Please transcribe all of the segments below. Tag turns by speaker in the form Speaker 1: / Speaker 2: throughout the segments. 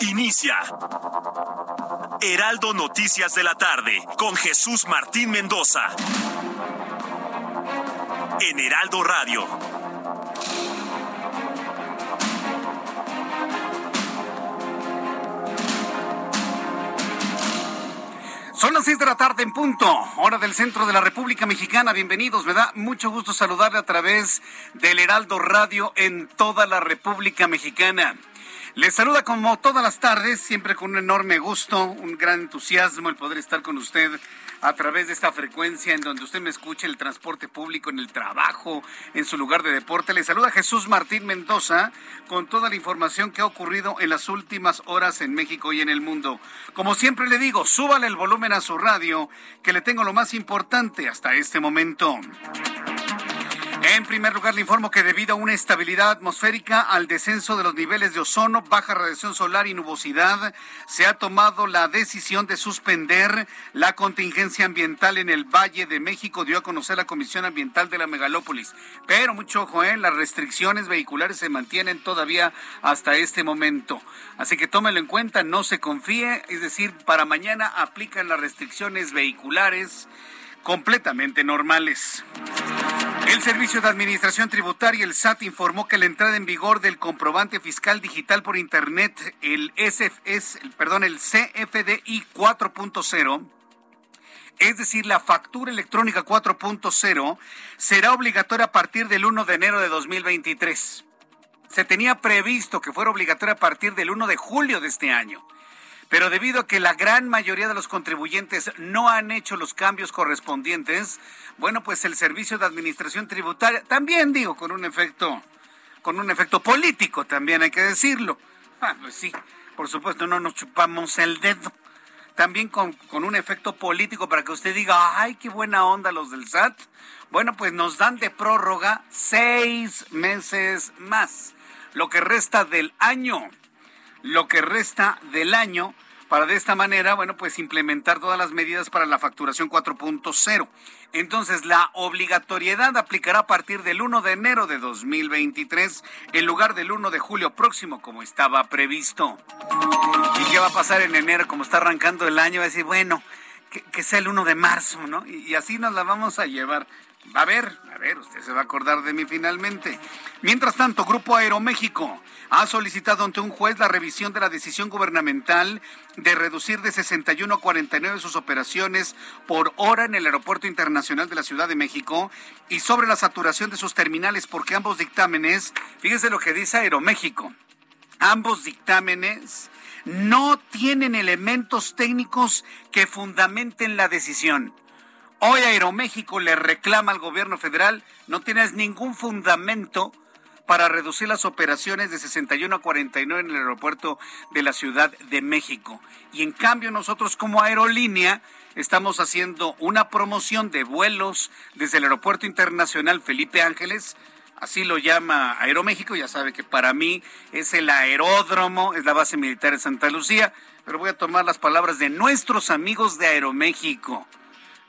Speaker 1: Inicia. Heraldo Noticias de la tarde con Jesús Martín Mendoza. En Heraldo Radio.
Speaker 2: Son las seis de la tarde en punto, hora del centro de la República Mexicana. Bienvenidos, me da mucho gusto saludarle a través del Heraldo Radio en toda la República Mexicana. Les saluda como todas las tardes, siempre con un enorme gusto, un gran entusiasmo el poder estar con usted a través de esta frecuencia en donde usted me escuche el transporte público, en el trabajo, en su lugar de deporte. Le saluda Jesús Martín Mendoza con toda la información que ha ocurrido en las últimas horas en México y en el mundo. Como siempre le digo, súbale el volumen a su radio, que le tengo lo más importante hasta este momento. En primer lugar, le informo que debido a una estabilidad atmosférica, al descenso de los niveles de ozono, baja radiación solar y nubosidad, se ha tomado la decisión de suspender la contingencia ambiental en el Valle de México, dio a conocer la Comisión Ambiental de la Megalópolis. Pero mucho ojo, ¿eh? las restricciones vehiculares se mantienen todavía hasta este momento. Así que tómelo en cuenta, no se confíe, es decir, para mañana aplican las restricciones vehiculares completamente normales. El Servicio de Administración Tributaria, el SAT, informó que la entrada en vigor del comprobante fiscal digital por Internet, el, CFDI 4.0, es decir, la factura electrónica 4.0, será obligatoria a partir del 1 de enero de 2023. Se tenía previsto que fuera obligatoria a partir del 1 de julio de este año. Pero debido a que la gran mayoría de los contribuyentes no han hecho los cambios correspondientes, bueno, pues el Servicio de Administración Tributaria, también digo, con un efecto, con un efecto político, también hay que decirlo. Ah, pues sí, por supuesto, no nos chupamos el dedo. También con, con un efecto político para que usted diga, ay, qué buena onda los del SAT. Bueno, pues nos dan de prórroga seis meses más, lo que resta del año lo que resta del año para de esta manera, bueno, pues implementar todas las medidas para la facturación 4.0. Entonces, la obligatoriedad aplicará a partir del 1 de enero de 2023 en lugar del 1 de julio próximo, como estaba previsto. ¿Y qué va a pasar en enero? Como está arrancando el año, va a decir, bueno, que, sea el 1 de marzo, ¿no? y así nos la vamos a llevar. A ver, a ver, usted se va a acordar de mí finalmente. Mientras tanto, Grupo Aeroméxico ha solicitado ante un juez la revisión de la decisión gubernamental de reducir de 61 a 49 sus operaciones por hora en el Aeropuerto Internacional de la Ciudad de México y sobre la saturación de sus terminales, porque ambos dictámenes, fíjese lo que dice Aeroméxico, ambos dictámenes no tienen elementos técnicos que fundamenten la decisión. Hoy Aeroméxico le reclama al gobierno federal, no tienes ningún fundamento para reducir las operaciones de 61 a 49 en el aeropuerto de la Ciudad de México. Y en cambio nosotros como aerolínea estamos haciendo una promoción de vuelos desde el Aeropuerto Internacional Felipe Ángeles. Así lo llama Aeroméxico, ya sabe que para mí es el aeródromo, es la base militar de Santa Lucía, pero voy a tomar las palabras de nuestros amigos de Aeroméxico.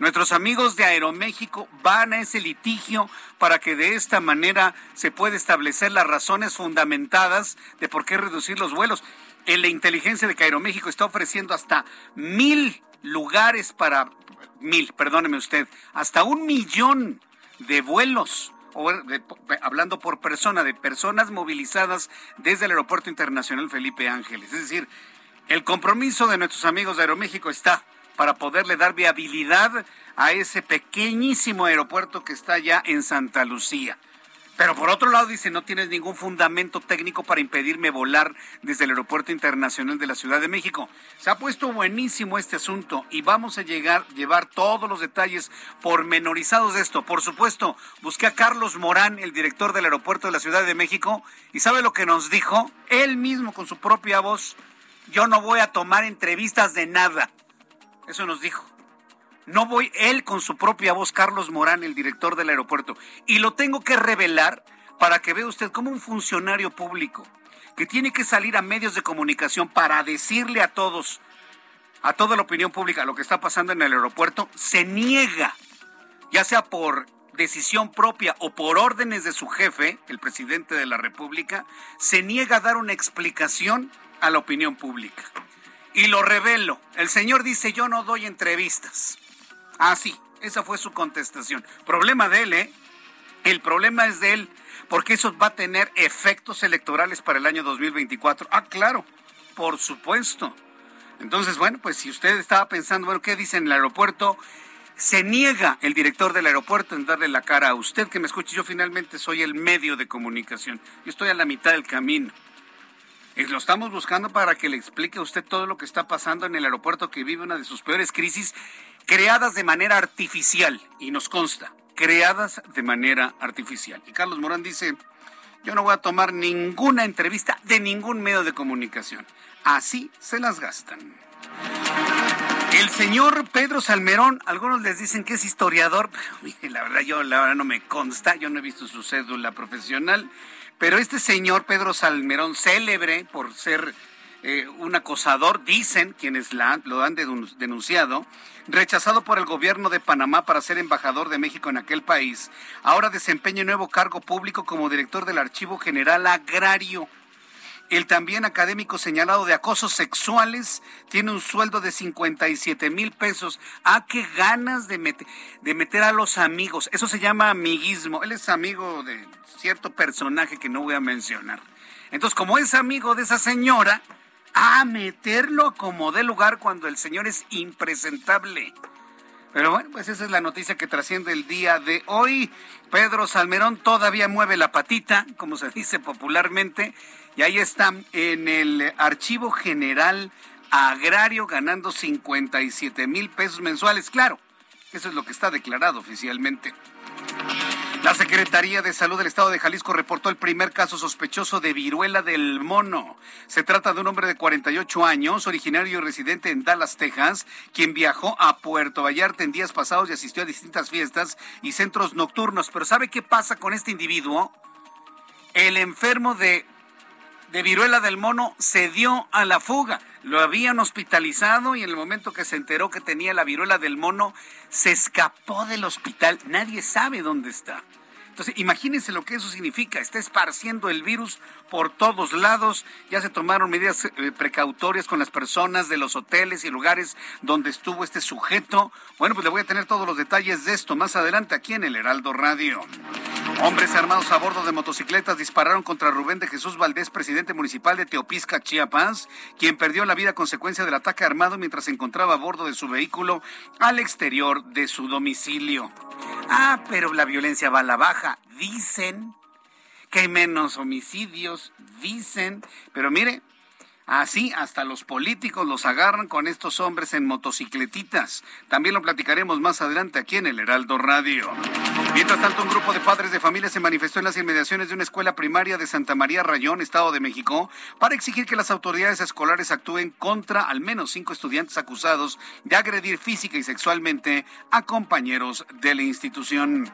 Speaker 2: Nuestros amigos de Aeroméxico van a ese litigio para que de esta manera se pueda establecer las razones fundamentadas de por qué reducir los vuelos. En la inteligencia de que Aeroméxico está ofreciendo hasta mil lugares para, mil, perdóneme usted, hasta un millón de vuelos hablando por persona, de personas movilizadas desde el Aeropuerto Internacional Felipe Ángeles. Es decir, el compromiso de nuestros amigos de Aeroméxico está para poderle dar viabilidad a ese pequeñísimo aeropuerto que está ya en Santa Lucía. Pero por otro lado dice, no tienes ningún fundamento técnico para impedirme volar desde el Aeropuerto Internacional de la Ciudad de México. Se ha puesto buenísimo este asunto y vamos a llegar, llevar todos los detalles pormenorizados de esto. Por supuesto, busqué a Carlos Morán, el director del Aeropuerto de la Ciudad de México, y ¿sabe lo que nos dijo? Él mismo con su propia voz, yo no voy a tomar entrevistas de nada. Eso nos dijo. No voy él con su propia voz, Carlos Morán, el director del aeropuerto. Y lo tengo que revelar para que vea usted como un funcionario público que tiene que salir a medios de comunicación para decirle a todos, a toda la opinión pública, lo que está pasando en el aeropuerto, se niega, ya sea por decisión propia o por órdenes de su jefe, el presidente de la República, se niega a dar una explicación a la opinión pública. Y lo revelo, el señor dice yo no doy entrevistas. Ah, sí, esa fue su contestación. Problema de él, ¿eh? El problema es de él, porque eso va a tener efectos electorales para el año 2024. Ah, claro, por supuesto. Entonces, bueno, pues si usted estaba pensando, bueno, ¿qué dice en el aeropuerto? Se niega el director del aeropuerto en darle la cara a usted que me escuche. Yo finalmente soy el medio de comunicación. Yo estoy a la mitad del camino. Y lo estamos buscando para que le explique a usted todo lo que está pasando en el aeropuerto que vive una de sus peores crisis creadas de manera artificial, y nos consta, creadas de manera artificial. Y Carlos Morán dice, yo no voy a tomar ninguna entrevista de ningún medio de comunicación. Así se las gastan. El señor Pedro Salmerón, algunos les dicen que es historiador, pero la verdad yo la verdad no me consta, yo no he visto su cédula profesional, pero este señor Pedro Salmerón, célebre por ser eh, un acosador, dicen quienes lo han denunciado, rechazado por el gobierno de Panamá para ser embajador de México en aquel país, ahora desempeña un nuevo cargo público como director del Archivo General Agrario. El también académico señalado de acosos sexuales tiene un sueldo de 57 mil pesos. Ah, qué ganas de, de meter a los amigos. Eso se llama amiguismo. Él es amigo de cierto personaje que no voy a mencionar. Entonces, como es amigo de esa señora, a meterlo como de lugar cuando el señor es impresentable. Pero bueno, pues esa es la noticia que trasciende el día de hoy. Pedro Salmerón todavía mueve la patita, como se dice popularmente, y ahí está en el Archivo General Agrario ganando 57 mil pesos mensuales. Claro, eso es lo que está declarado oficialmente. La Secretaría de Salud del Estado de Jalisco reportó el primer caso sospechoso de viruela del mono. Se trata de un hombre de 48 años, originario y residente en Dallas, Texas, quien viajó a Puerto Vallarta en días pasados y asistió a distintas fiestas y centros nocturnos. Pero ¿sabe qué pasa con este individuo? El enfermo de, de viruela del mono se dio a la fuga. Lo habían hospitalizado y en el momento que se enteró que tenía la viruela del mono, se escapó del hospital. Nadie sabe dónde está. Entonces, imagínense lo que eso significa. Está esparciendo el virus por todos lados. Ya se tomaron medidas eh, precautorias con las personas de los hoteles y lugares donde estuvo este sujeto. Bueno, pues le voy a tener todos los detalles de esto más adelante aquí en el Heraldo Radio. Hombres armados a bordo de motocicletas dispararon contra Rubén de Jesús Valdés, presidente municipal de Teopisca, Chiapas, quien perdió la vida a consecuencia del ataque armado mientras se encontraba a bordo de su vehículo al exterior de su domicilio. Ah, pero la violencia va a la baja, dicen que hay menos homicidios, dicen, pero mire, Así hasta los políticos los agarran con estos hombres en motocicletitas. También lo platicaremos más adelante aquí en el Heraldo Radio. Mientras tanto, un grupo de padres de familia se manifestó en las inmediaciones de una escuela primaria de Santa María Rayón, Estado de México, para exigir que las autoridades escolares actúen contra al menos cinco estudiantes acusados de agredir física y sexualmente a compañeros de la institución.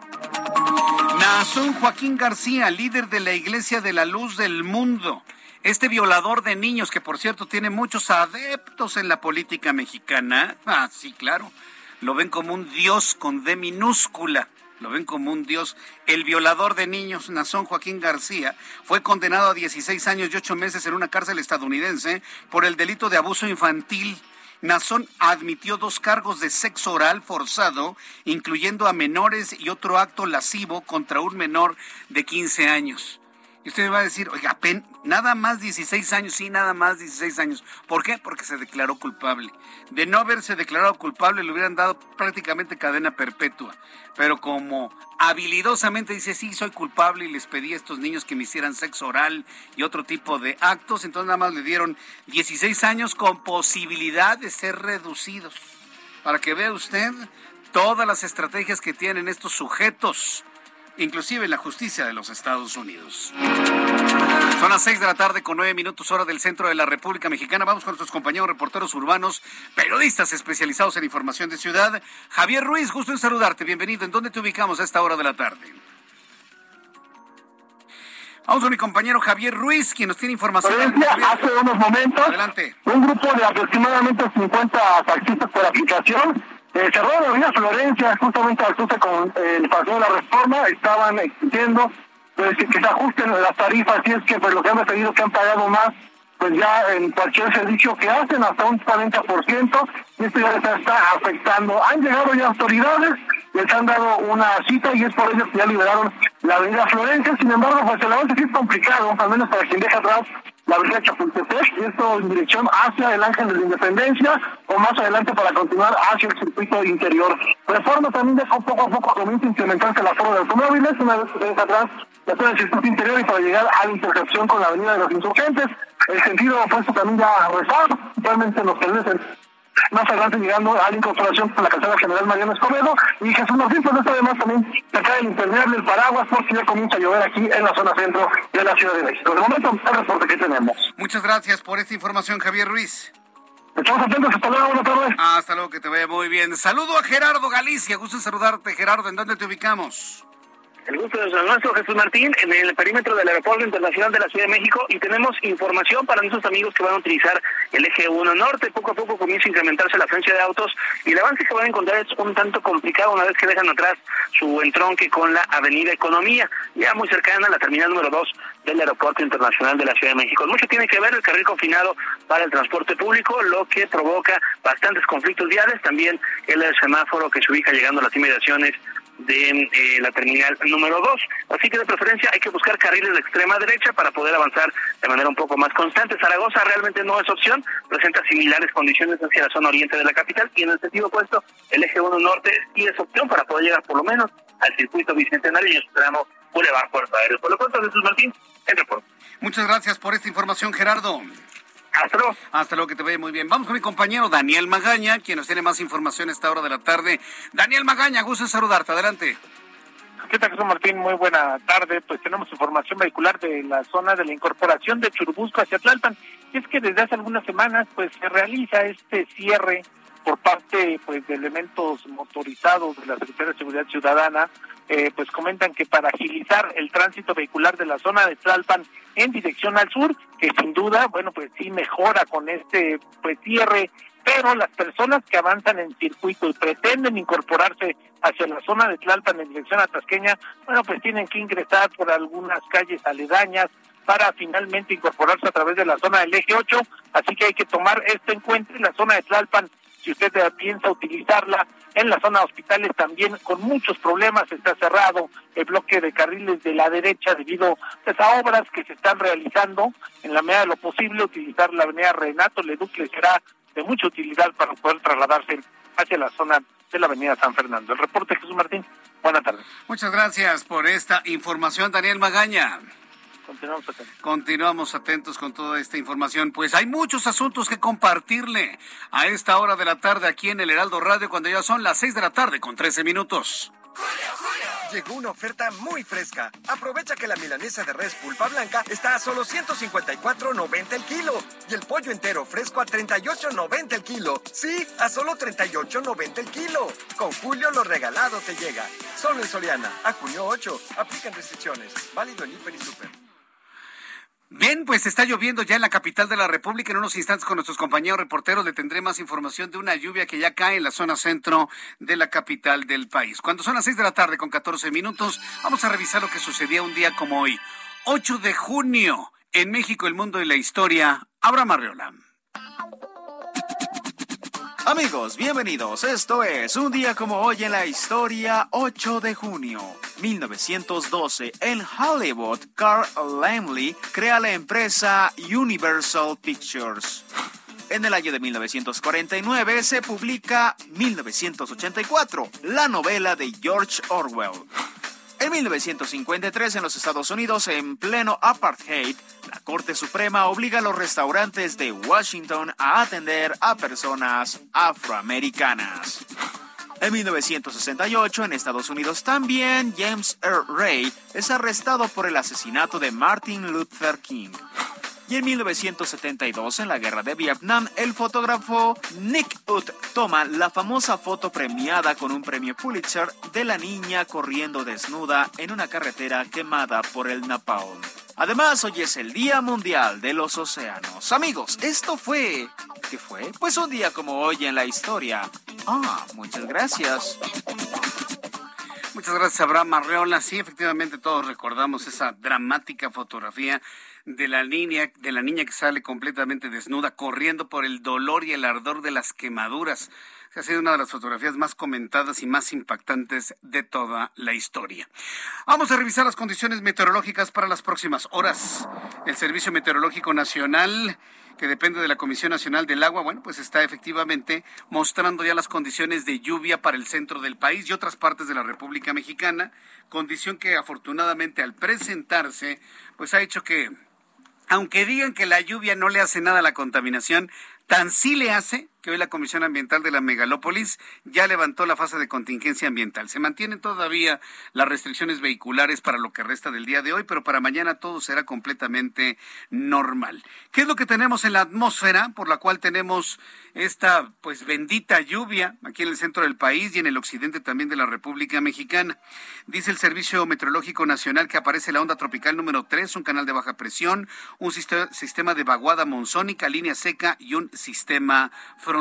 Speaker 2: Nazón Joaquín García, líder de la Iglesia de la Luz del Mundo este violador de niños, que por cierto tiene muchos adeptos en la política mexicana, ah, sí, claro, lo ven como un dios con D minúscula. Lo ven como un dios. El violador de niños, Nazón Joaquín García, fue condenado a 16 años y 8 meses en una cárcel estadounidense por el delito de abuso infantil. Nazón admitió dos cargos de sexo oral forzado, incluyendo a menores y otro acto lascivo contra un menor de 15 años. Y usted me va a decir, oiga, nada más 16 años, sí, nada más 16 años. ¿Por qué? Porque se declaró culpable. De no haberse declarado culpable le hubieran dado prácticamente cadena perpetua. Pero como habilidosamente dice, sí, soy culpable y les pedí a estos niños que me hicieran sexo oral y otro tipo de actos, entonces nada más le dieron 16 años con posibilidad de ser reducidos. Para que vea usted todas las estrategias que tienen estos sujetos inclusive la justicia de los Estados Unidos. Son las seis de la tarde con nueve minutos hora del centro de la República Mexicana. Vamos con nuestros compañeros reporteros urbanos, periodistas especializados en información de ciudad. Javier Ruiz, gusto en saludarte. Bienvenido. ¿En dónde te ubicamos a esta hora de la tarde? Vamos con mi compañero Javier Ruiz, quien nos tiene información.
Speaker 3: Hace unos momentos,
Speaker 2: Adelante.
Speaker 3: un grupo de aproximadamente 50 taxistas por aplicación eh, cerró la avenida Florencia, justamente al cruce con eh, el paseo de la reforma, estaban exigiendo que, se ajusten las tarifas, y es que pues, lo que han pedido que han pagado más, pues ya en cualquier servicio que hacen, hasta un 40%, y esto ya les está afectando. Han llegado ya autoridades, les han dado una cita y es por ello que ya liberaron la avenida Florencia, sin embargo, pues el avance sí es complicado, al menos para quien deja atrás la avenida Chapultepec, y esto en dirección hacia el Ángel de la Independencia, o más adelante para continuar hacia el circuito interior. Reforma también deja poco a poco comienza a la forma de automóviles, una vez que atrás la zona del circuito interior y para llegar a la intersección con la avenida de los insurgentes. El sentido opuesto también ya rezado, actualmente los permiten más adelante llegando a la incorporación con la calzada general Mariano Escobedo y Jesús Martín, pues esto además también se cae el impermeable, el paraguas, porque ya comienza a llover aquí en la zona centro de la Ciudad de México. De momento, el reporte que tenemos.
Speaker 2: Muchas gracias por esta información, Javier Ruiz.
Speaker 3: Estamos atentos, hasta luego, buenas tardes.
Speaker 2: Hasta luego, que te vaya muy bien. Saludo a Gerardo Galicia, gusto en saludarte, Gerardo, ¿en dónde te ubicamos?
Speaker 4: El gusto de nuestro Jesús Martín en el perímetro del Aeropuerto Internacional de la Ciudad de México y tenemos información para nuestros amigos que van a utilizar el eje 1 norte. Poco a poco comienza a incrementarse la afluencia de autos y el avance que van a encontrar es un tanto complicado una vez que dejan atrás su entronque con la Avenida Economía, ya muy cercana a la terminal número 2 del Aeropuerto Internacional de la Ciudad de México. Mucho tiene que ver el carril confinado para el transporte público, lo que provoca bastantes conflictos viales, también el semáforo que se ubica llegando a las inmediaciones de eh, la terminal número 2. Así que de preferencia hay que buscar carriles de extrema derecha para poder avanzar de manera un poco más constante. Zaragoza realmente no es opción, presenta similares condiciones hacia la zona oriente de la capital y en el sentido opuesto el eje 1 norte sí es opción para poder llegar por lo menos al circuito bicentenario y en su tramo Boulevard Puerto Aéreo. Por lo pronto, Jesús Martín, el reporte.
Speaker 2: Muchas gracias por esta información, Gerardo.
Speaker 4: Hasta luego.
Speaker 2: Hasta luego, que te vaya muy bien. Vamos con mi compañero Daniel Magaña, quien nos tiene más información a esta hora de la tarde. Daniel Magaña, gusto en saludarte. Adelante.
Speaker 5: ¿Qué tal, Jesús Martín? Muy buena tarde. Pues tenemos información vehicular de la zona de la incorporación de Churubusco hacia Tlalpan. Y es que desde hace algunas semanas pues se realiza este cierre por parte pues de elementos motorizados de la Secretaría de Seguridad Ciudadana eh, pues comentan que para agilizar el tránsito vehicular de la zona de Tlalpan en dirección al sur, que sin duda, bueno, pues sí mejora con este pues cierre, pero las personas que avanzan en circuito y pretenden incorporarse hacia la zona de Tlalpan en dirección a Tasqueña, bueno, pues tienen que ingresar por algunas calles aledañas para finalmente incorporarse a través de la zona del eje 8, así que hay que tomar esto en cuenta en la zona de Tlalpan si usted piensa utilizarla en la zona de hospitales también con muchos problemas está cerrado el bloque de carriles de la derecha debido pues, a obras que se están realizando en la medida de lo posible utilizar la avenida Renato Leduc será de mucha utilidad para poder trasladarse hacia la zona de la avenida San Fernando. El reporte Jesús Martín. Buenas tardes.
Speaker 2: Muchas gracias por esta información, Daniel Magaña.
Speaker 5: Continuamos atentos.
Speaker 2: Continuamos atentos con toda esta información. Pues hay muchos asuntos que compartirle a esta hora de la tarde aquí en el Heraldo Radio cuando ya son las seis de la tarde con trece minutos.
Speaker 6: Llegó una oferta muy fresca. Aprovecha que la milanesa de res pulpa blanca está a solo 154.90 el kilo y el pollo entero fresco a 38.90 el kilo. Sí, a solo 38.90 el kilo. Con Julio lo regalado te llega. Solo en Soriana. A junio 8. Aplican restricciones. Válido en Hiper y Super.
Speaker 2: Bien, pues está lloviendo ya en la capital de la República. En unos instantes con nuestros compañeros reporteros le tendré más información de una lluvia que ya cae en la zona centro de la capital del país. Cuando son las seis de la tarde con 14 minutos, vamos a revisar lo que sucedía un día como hoy. 8 de junio, en México, el mundo y la historia. Abraham Arreola.
Speaker 7: Amigos, bienvenidos. Esto es un día como hoy en la historia, 8 de junio. 1912, en Hollywood, Carl Laemmle crea la empresa Universal Pictures. En el año de 1949 se publica 1984, la novela de George Orwell. En 1953, en los Estados Unidos, en pleno apartheid, la Corte Suprema obliga a los restaurantes de Washington a atender a personas afroamericanas. En 1968, en Estados Unidos también, James R. Ray es arrestado por el asesinato de Martin Luther King. Y en 1972, en la guerra de Vietnam, el fotógrafo Nick Ut toma la famosa foto premiada con un premio Pulitzer de la niña corriendo desnuda en una carretera quemada por el napalm. Además, hoy es el Día Mundial de los Océanos. Amigos, esto fue... ¿Qué fue? Pues un día como hoy en la historia. Ah, muchas gracias.
Speaker 2: Muchas gracias, Abraham Arreola. Sí, efectivamente todos recordamos esa dramática fotografía de la niña, de la niña que sale completamente desnuda, corriendo por el dolor y el ardor de las quemaduras. Ha sido una de las fotografías más comentadas y más impactantes de toda la historia. Vamos a revisar las condiciones meteorológicas para las próximas horas. El Servicio Meteorológico Nacional que depende de la Comisión Nacional del Agua, bueno, pues está efectivamente mostrando ya las condiciones de lluvia para el centro del país y otras partes de la República Mexicana, condición que afortunadamente al presentarse, pues ha hecho que aunque digan que la lluvia no le hace nada a la contaminación, tan sí le hace que hoy la Comisión Ambiental de la Megalópolis ya levantó la fase de contingencia ambiental. Se mantienen todavía las restricciones vehiculares para lo que resta del día de hoy, pero para mañana todo será completamente normal. ¿Qué es lo que tenemos en la atmósfera por la cual tenemos esta pues bendita lluvia aquí en el centro del país y en el occidente también de la República Mexicana? Dice el Servicio Meteorológico Nacional que aparece la onda tropical número 3, un canal de baja presión, un sistema de vaguada monzónica, línea seca y un sistema frontal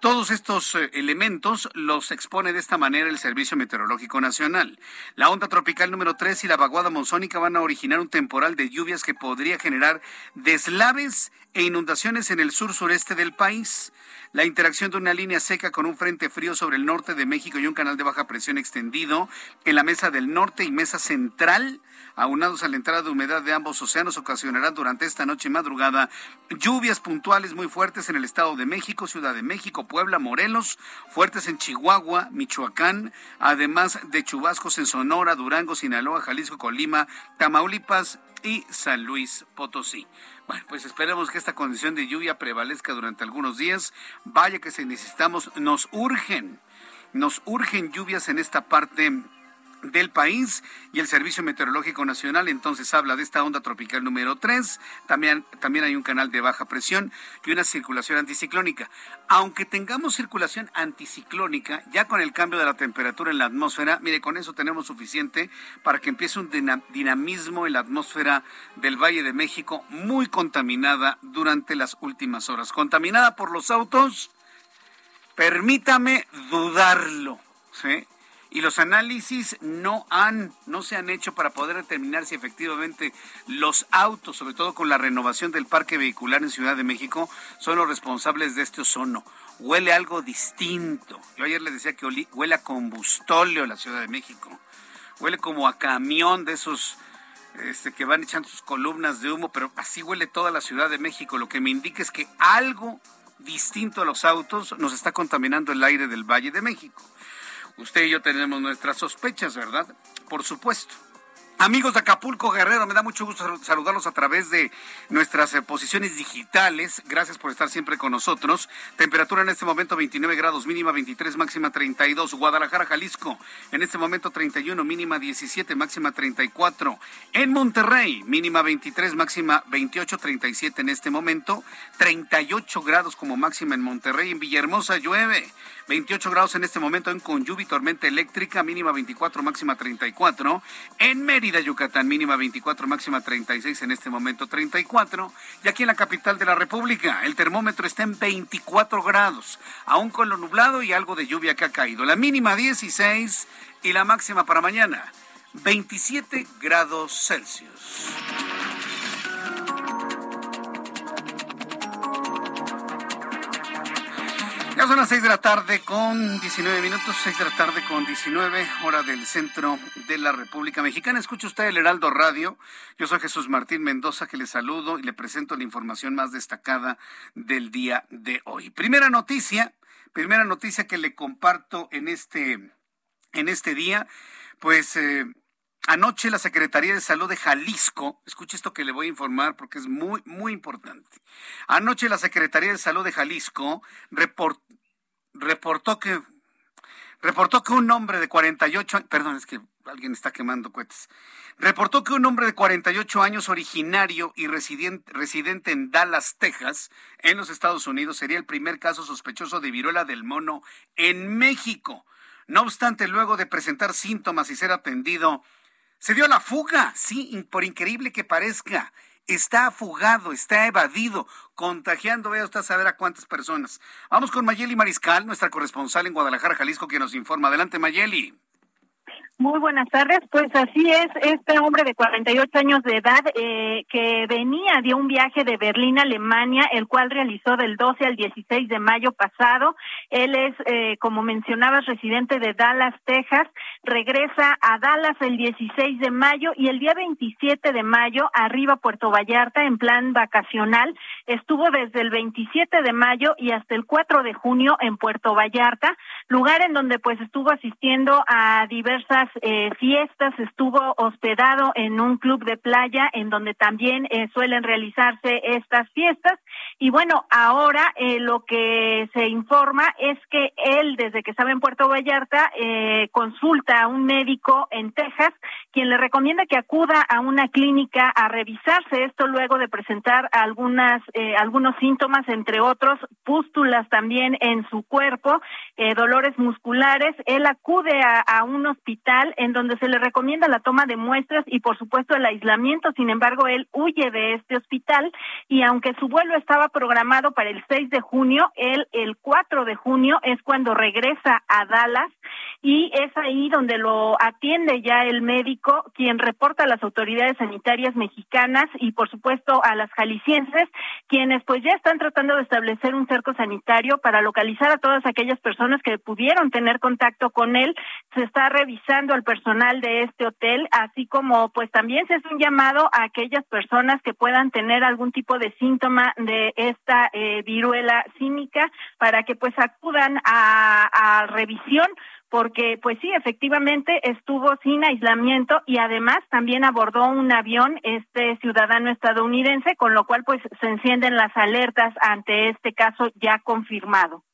Speaker 2: todos estos eh, elementos los expone de esta manera el Servicio Meteorológico Nacional. La onda tropical número 3 y la vaguada monzónica van a originar un temporal de lluvias que podría generar deslaves e inundaciones en el sur sureste del país. La interacción de una línea seca con un frente frío sobre el norte de México y un canal de baja presión extendido en la mesa del norte y mesa central aunados a la entrada de humedad de ambos océanos, ocasionarán durante esta noche y madrugada lluvias puntuales muy fuertes en el Estado de México, Ciudad de México, Puebla, Morelos, fuertes en Chihuahua, Michoacán, además de chubascos en Sonora, Durango, Sinaloa, Jalisco, Colima, Tamaulipas y San Luis Potosí. Bueno, pues esperemos que esta condición de lluvia prevalezca durante algunos días. Vaya que si necesitamos, nos urgen, nos urgen lluvias en esta parte del país y el Servicio Meteorológico Nacional entonces habla de esta onda tropical número 3, también, también hay un canal de baja presión y una circulación anticiclónica. Aunque tengamos circulación anticiclónica, ya con el cambio de la temperatura en la atmósfera, mire, con eso tenemos suficiente para que empiece un dinamismo en la atmósfera del Valle de México muy contaminada durante las últimas horas. Contaminada por los autos, permítame dudarlo, ¿sí? Y los análisis no han no se han hecho para poder determinar si efectivamente los autos, sobre todo con la renovación del parque vehicular en Ciudad de México, son los responsables de este ozono. Huele algo distinto. Yo ayer les decía que huele a combustóleo la Ciudad de México. Huele como a camión de esos este, que van echando sus columnas de humo, pero así huele toda la Ciudad de México. Lo que me indica es que algo distinto a los autos nos está contaminando el aire del Valle de México. Usted y yo tenemos nuestras sospechas, ¿verdad? Por supuesto. Amigos de Acapulco Guerrero, me da mucho gusto saludarlos a través de nuestras eh, posiciones digitales. Gracias por estar siempre con nosotros. Temperatura en este momento 29 grados, mínima 23, máxima 32. Guadalajara, Jalisco, en este momento 31, mínima 17, máxima 34. En Monterrey, mínima 23, máxima 28, 37 en este momento. 38 grados como máxima en Monterrey. En Villahermosa llueve. 28 grados en este momento en Conyubi, tormenta eléctrica, mínima 24, máxima 34. En Mérida, Yucatán, mínima 24, máxima 36, en este momento 34. Y aquí en la capital de la República, el termómetro está en 24 grados, aún con lo nublado y algo de lluvia que ha caído. La mínima 16 y la máxima para mañana 27 grados Celsius. Ya son las 6 de la tarde con 19 minutos, 6 de la tarde con 19, hora del centro de la República Mexicana. Escucha usted el Heraldo Radio. Yo soy Jesús Martín Mendoza, que le saludo y le presento la información más destacada del día de hoy. Primera noticia, primera noticia que le comparto en este, en este día, pues eh, Anoche la Secretaría de Salud de Jalisco, escuche esto que le voy a informar porque es muy, muy importante. Anoche la Secretaría de Salud de Jalisco reportó que reportó que un hombre de 48 años, perdón, es que alguien está quemando cohetes, reportó que un hombre de 48 años originario y residente, residente en Dallas, Texas, en los Estados Unidos, sería el primer caso sospechoso de viruela del mono en México. No obstante, luego de presentar síntomas y ser atendido se dio la fuga, sí, por increíble que parezca. Está fugado, está evadido, contagiando, vea usted a saber a cuántas personas. Vamos con Mayeli Mariscal, nuestra corresponsal en Guadalajara, Jalisco, que nos informa. Adelante, Mayeli.
Speaker 8: Muy buenas tardes. Pues así es, este hombre de 48 años de edad eh, que venía de un viaje de Berlín Alemania, el cual realizó del 12 al 16 de mayo pasado. Él es, eh, como mencionabas, residente de Dallas, Texas. Regresa a Dallas el 16 de mayo y el día 27 de mayo arriba Puerto Vallarta en plan vacacional. Estuvo desde el 27 de mayo y hasta el 4 de junio en Puerto Vallarta, lugar en donde pues estuvo asistiendo a diversas eh, fiestas, estuvo hospedado en un club de playa en donde también eh, suelen realizarse estas fiestas. Y bueno, ahora eh, lo que se informa es que él, desde que estaba en Puerto Vallarta, consulta a un médico en Texas, quien le recomienda que acuda a una clínica a revisarse esto luego de presentar algunas, algunos síntomas, entre otros, pústulas también en su cuerpo, dolores musculares. Él acude a un hospital en donde se le recomienda la toma de muestras y por supuesto el aislamiento. Sin embargo, él huye de este hospital y aunque su vuelo estaba programado para el 6 de junio, él el 4 de junio es cuando regresa a Dallas y es ahí donde lo atiende ya el médico, quien reporta a las autoridades sanitarias mexicanas y por supuesto a las jaliscienses, quienes pues ya están tratando de establecer un cerco sanitario para localizar a todas aquellas personas que pudieron tener contacto con él. Se está revisando al personal de este hotel, así como pues también se hace un llamado a aquellas personas que puedan tener algún tipo de síntoma de esta eh, viruela cínica para que pues acudan a, a revisión porque pues sí, efectivamente estuvo sin aislamiento y además también abordó un avión este ciudadano estadounidense, con lo cual pues se encienden las alertas ante este caso ya confirmado.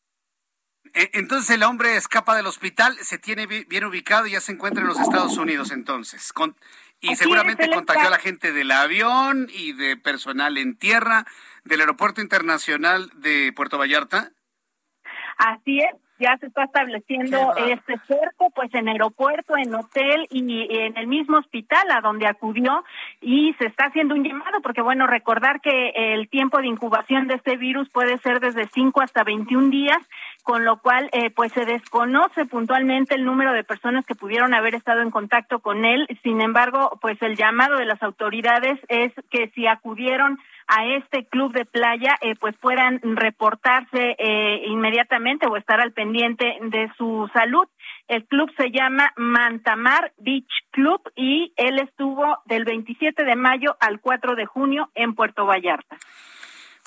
Speaker 2: E, entonces el hombre escapa del hospital, se tiene bien ubicado y ya se encuentra en los Estados Unidos entonces. y seguramente contagió a la gente del avión y de personal en tierra del Aeropuerto Internacional de Puerto Vallarta.
Speaker 8: Así es, ya se está estableciendo este cerco, pues en aeropuerto, en hotel y en el mismo hospital a donde acudió y se está haciendo un llamado porque bueno, recordar que el tiempo de incubación de este virus puede ser desde 5 hasta 21 días con lo cual eh, pues se desconoce puntualmente el número de personas que pudieron haber estado en contacto con él. Sin embargo, pues el llamado de las autoridades es que si acudieron a este club de playa, eh, pues puedan reportarse eh, inmediatamente o estar al pendiente de su salud. El club se llama Mantamar Beach Club y él estuvo del 27 de mayo al 4 de junio en Puerto Vallarta.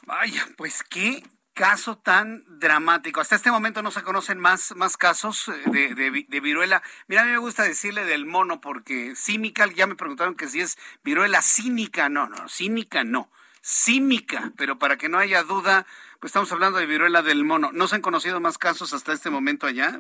Speaker 2: Vaya, pues qué caso tan dramático. Hasta este momento no se conocen más, más casos eh, de, de, de, viruela. Mira, a mí me gusta decirle del mono porque cínica, ya me preguntaron que si es viruela cínica. No, no, cínica no símica, pero para que no haya duda, pues estamos hablando de viruela del mono. ¿No se han conocido más casos hasta este momento allá?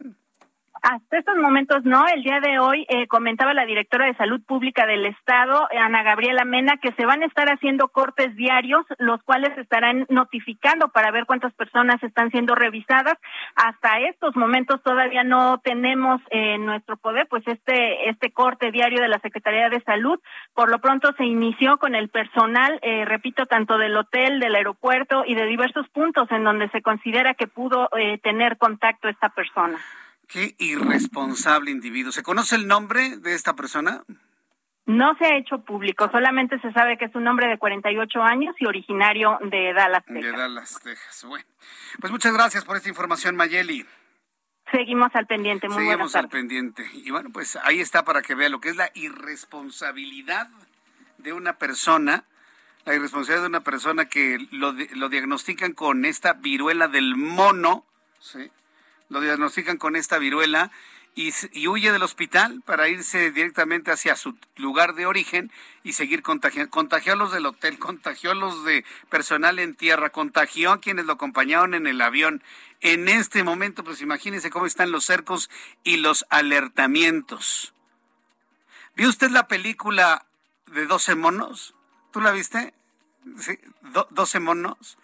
Speaker 8: Hasta estos momentos no. El día de hoy eh, comentaba la directora de Salud Pública del Estado, Ana Gabriela Mena, que se van a estar haciendo cortes diarios, los cuales estarán notificando para ver cuántas personas están siendo revisadas. Hasta estos momentos todavía no tenemos en nuestro poder, pues este este corte diario de la Secretaría de Salud. Por lo pronto se inició con el personal, eh, repito, tanto del hotel, del aeropuerto y de diversos puntos en donde se considera que pudo eh, tener contacto esta persona.
Speaker 2: Qué irresponsable individuo. ¿Se conoce el nombre de esta persona?
Speaker 8: no se ha hecho público, solamente se sabe que es un hombre de 48 años y originario de Dallas, Texas.
Speaker 2: De Dallas, Texas. Bueno, pues muchas gracias por esta información, Mayeli.
Speaker 8: Seguimos al pendiente, muy
Speaker 2: Seguimos al pendiente. Y bueno, pues ahí está para que vea lo que es la irresponsabilidad de una persona, la irresponsabilidad de una persona que lo, lo diagnostican con esta viruela del mono, ¿sí? Lo diagnostican con esta viruela y, huye del hospital para irse directamente hacia su lugar de origen y seguir contagiando. Contagió a los del hotel, contagió a los de personal en tierra, contagió a quienes lo acompañaron en el avión. En este momento, pues imagínense cómo están los cercos y los alertamientos. ¿Vio usted la película de 12 monos? ¿Tú la viste? Sí, 12 monos.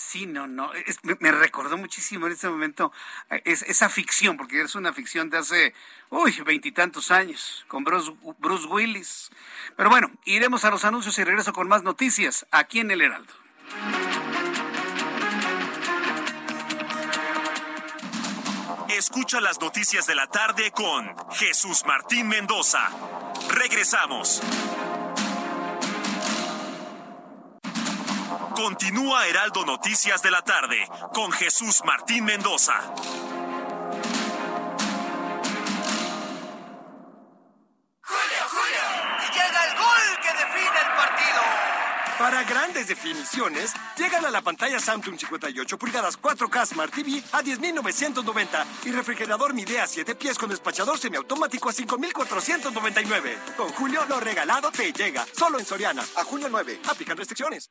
Speaker 2: Sí, no, no. me, recordó muchísimo en este momento eh, es, esa ficción, porque es una ficción de hace, uy, veintitantos años, con Bruce, Bruce Willis. Pero bueno, iremos a los anuncios y regreso con más noticias aquí en El Heraldo.
Speaker 1: Escucha las noticias de la tarde con Jesús Martín Mendoza. Regresamos. Continúa Heraldo Noticias de la tarde con Jesús Martín Mendoza.
Speaker 6: ¡Julio, Julio! Y llega el gol que define el partido. Para grandes definiciones, llegan a la pantalla Samsung 58 pulgadas 4K Smart TV a 10.990 y refrigerador Midea 7 pies con despachador semiautomático a 5.499. Con Julio, lo regalado te llega. Solo en Soriana. A junio 9. Aplican restricciones.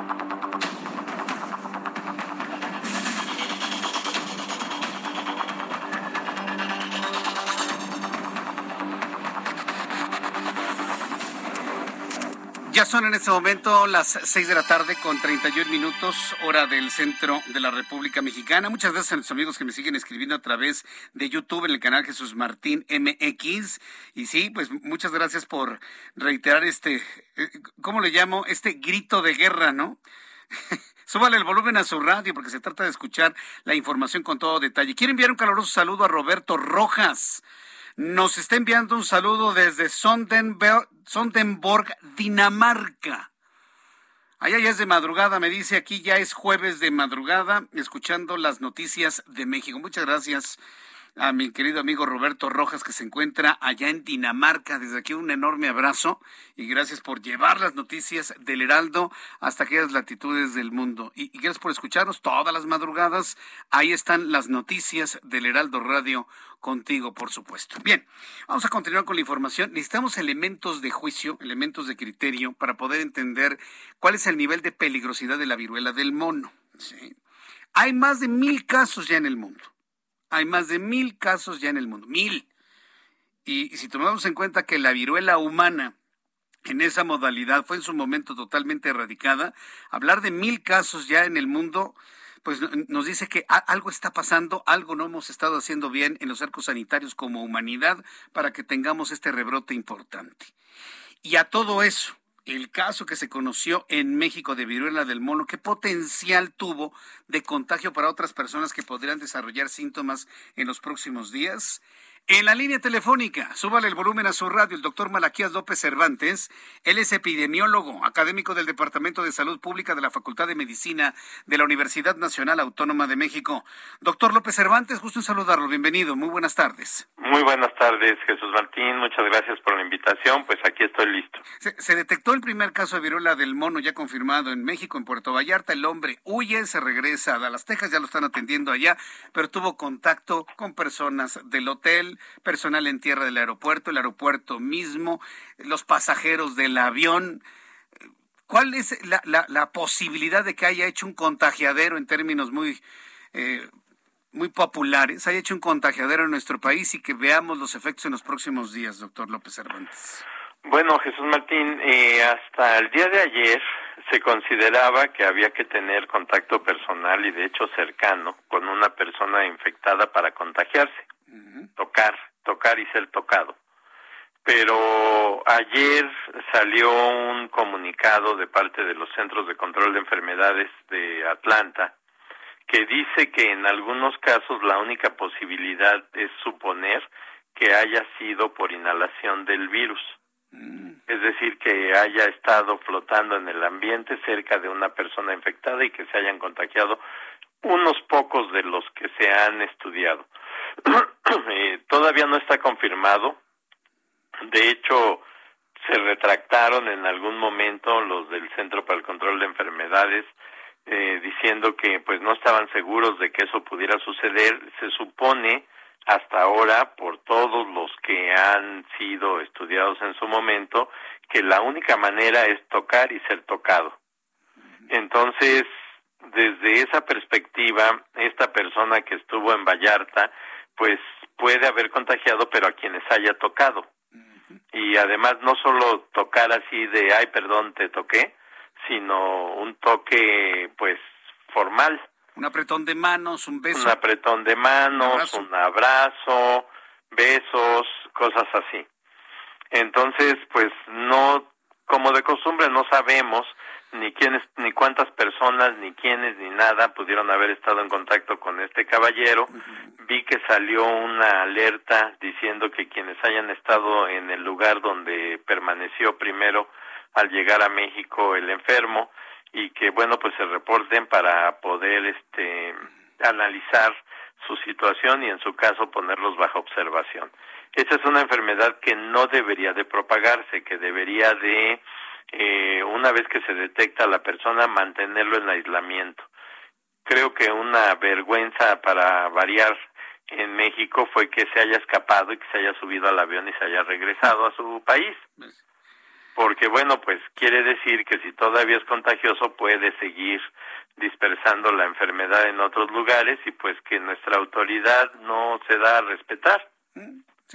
Speaker 2: Ya son en este momento las 6 de la tarde con 31 minutos, hora del centro de la República Mexicana. Muchas gracias a nuestros amigos que me siguen escribiendo a través de YouTube en el canal Jesús Martín MX. Y sí, pues muchas gracias por reiterar este, eh, ¿cómo le llamo? Este grito de guerra, ¿no? Súbale el volumen a su radio porque se trata de escuchar la información con todo detalle. Quiero enviar un caluroso saludo a Roberto Rojas nos está enviando un saludo desde Sondenberg, Dinamarca. Allá ya es de madrugada, me dice aquí ya es jueves de madrugada, escuchando las noticias de México. Muchas gracias a mi querido amigo Roberto Rojas que se encuentra allá en Dinamarca. Desde aquí un enorme abrazo y gracias por llevar las noticias del Heraldo hasta aquellas latitudes del mundo. Y, gracias por escucharnos todas las madrugadas. Ahí están las noticias del Heraldo Radio contigo, por supuesto. Bien, vamos a continuar con la información. Necesitamos elementos de juicio, elementos de criterio para poder entender cuál es el nivel de peligrosidad de la viruela del mono. Hay más de mil casos ya en el mundo. Hay más de mil casos ya en el mundo, mil. Y, si tomamos en cuenta que la viruela humana en esa modalidad fue en su momento totalmente erradicada, hablar de mil casos ya en el mundo, pues nos dice que algo está pasando, algo no hemos estado haciendo bien en los cercos sanitarios como humanidad para que tengamos este rebrote importante. Y a todo eso, el caso que se conoció en México de viruela del mono, ¿qué potencial tuvo de contagio para otras personas que podrían desarrollar síntomas en los próximos días? En la línea telefónica, súbale el volumen a su radio, el doctor Malaquías López Cervantes. Él es epidemiólogo, académico del Departamento de Salud Pública de la Facultad de Medicina de la Universidad Nacional Autónoma de México. Doctor López Cervantes, gusto en saludarlo. Bienvenido. Muy buenas tardes.
Speaker 9: Muy buenas tardes, Jesús Martín. Muchas gracias por la invitación. Pues aquí estoy listo.
Speaker 2: Se, detectó el primer caso de viruela del mono ya confirmado en México, en Puerto Vallarta. El hombre huye, se regresa a Las Tejas, ya lo están atendiendo allá, pero tuvo contacto con personas del hotel personal en tierra del aeropuerto, el aeropuerto mismo, los pasajeros del avión. ¿Cuál es la, posibilidad de que haya hecho un contagiadero en términos muy, eh, muy populares, haya hecho un contagiadero en nuestro país y que veamos los efectos en los próximos días, doctor López Cervantes?
Speaker 9: Bueno, Jesús Martín, eh, hasta el día de ayer se consideraba que había que tener contacto personal y de hecho cercano con una persona infectada para contagiarse, tocar, tocar y ser tocado. Pero ayer salió un comunicado de parte de los Centros de Control de Enfermedades de Atlanta que dice que en algunos casos la única posibilidad es suponer que haya sido por inhalación del virus. Es decir, que haya estado flotando en el ambiente cerca de una persona infectada y que se hayan contagiado unos pocos de los que se han estudiado. Eh, todavía no está confirmado. De hecho, se retractaron en algún momento los del Centro para el Control de Enfermedades eh, diciendo que pues no estaban seguros de que eso pudiera suceder. Se supone hasta ahora por todos los que han sido estudiados en su momento que la única manera es tocar y ser tocado. Entonces, desde esa perspectiva, esta persona que estuvo en Vallarta, pues puede haber contagiado, pero a quienes haya tocado. Y además no solo tocar así de, ay, perdón, te toqué, sino un toque, pues, formal
Speaker 2: un apretón de manos, un beso.
Speaker 9: Un apretón de manos, un abrazo, besos, cosas así. Entonces, pues no, como de costumbre no sabemos ni quiénes, ni cuántas personas, ni quiénes, ni nada pudieron haber estado en contacto con este caballero. Vi que salió una alerta diciendo que quienes hayan estado en el lugar donde permaneció primero al llegar a México el enfermo, y que bueno pues se reporten para poder este analizar su situación y en su caso ponerlos bajo observación. Esta es una enfermedad que no debería de propagarse, que debería de eh, una vez que se detecta a la persona mantenerlo en aislamiento. Creo que una vergüenza para variar en México fue que se haya escapado y que se haya subido al avión y se haya regresado a su país. Porque bueno, pues quiere decir que si todavía es contagioso puede seguir dispersando la enfermedad en otros lugares y pues que nuestra autoridad no se da a respetar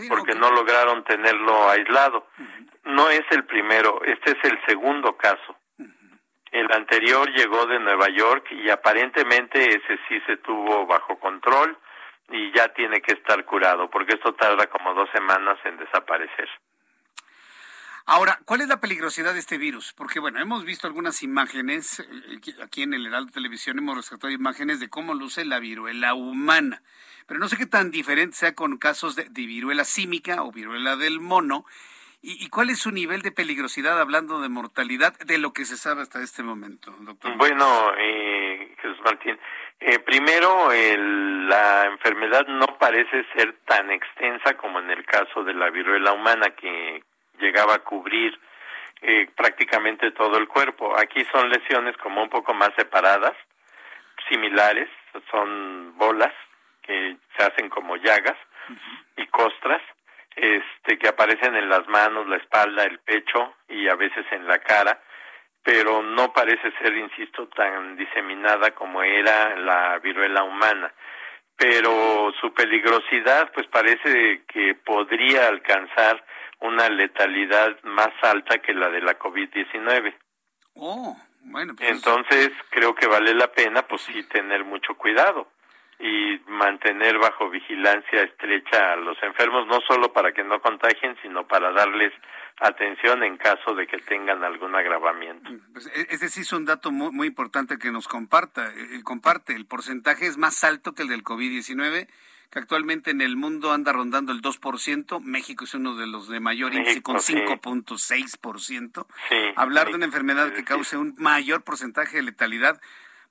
Speaker 9: porque no, lograron tenerlo aislado. No es el primero, este es el segundo caso. El anterior llegó de Nueva York y aparentemente ese sí se tuvo bajo control y ya tiene que estar curado porque esto tarda como dos semanas en desaparecer.
Speaker 2: Ahora, ¿cuál es la peligrosidad de este virus? Porque, bueno, hemos visto algunas imágenes, eh, aquí en el Heraldo Televisión hemos rescatado imágenes de cómo luce la viruela humana. Pero no sé qué tan diferente sea con casos de, viruela símica o viruela del mono. ¿Y, cuál es su nivel de peligrosidad, hablando de mortalidad, de lo que se sabe hasta este momento, doctor?
Speaker 9: Bueno, eh, Jesús Martín, eh, primero, la enfermedad no parece ser tan extensa como en el caso de la viruela humana, que llegaba a cubrir eh, prácticamente todo el cuerpo. Aquí son lesiones como un poco más separadas, similares, son bolas que se hacen como llagas y costras, este que aparecen en las manos, la espalda, el pecho y a veces en la cara, pero no parece ser, insisto, tan diseminada como era la viruela humana. Pero su peligrosidad, pues parece que podría alcanzar una letalidad más alta que la de la COVID-19.
Speaker 2: Oh, bueno. Pues
Speaker 9: Entonces creo que vale la pena, pues sí, tener mucho cuidado y mantener bajo vigilancia estrecha a los enfermos, no solo para que no contagien, sino para darles atención en caso de que tengan algún agravamiento.
Speaker 2: Pues e, ese sí es un dato muy, muy importante que nos comparta, eh, comparte. El porcentaje es más alto que el del COVID-19 que actualmente en el mundo anda rondando el 2%, México es uno de los de mayor índice con 5.6%. Hablar de una enfermedad que cause un mayor porcentaje de letalidad,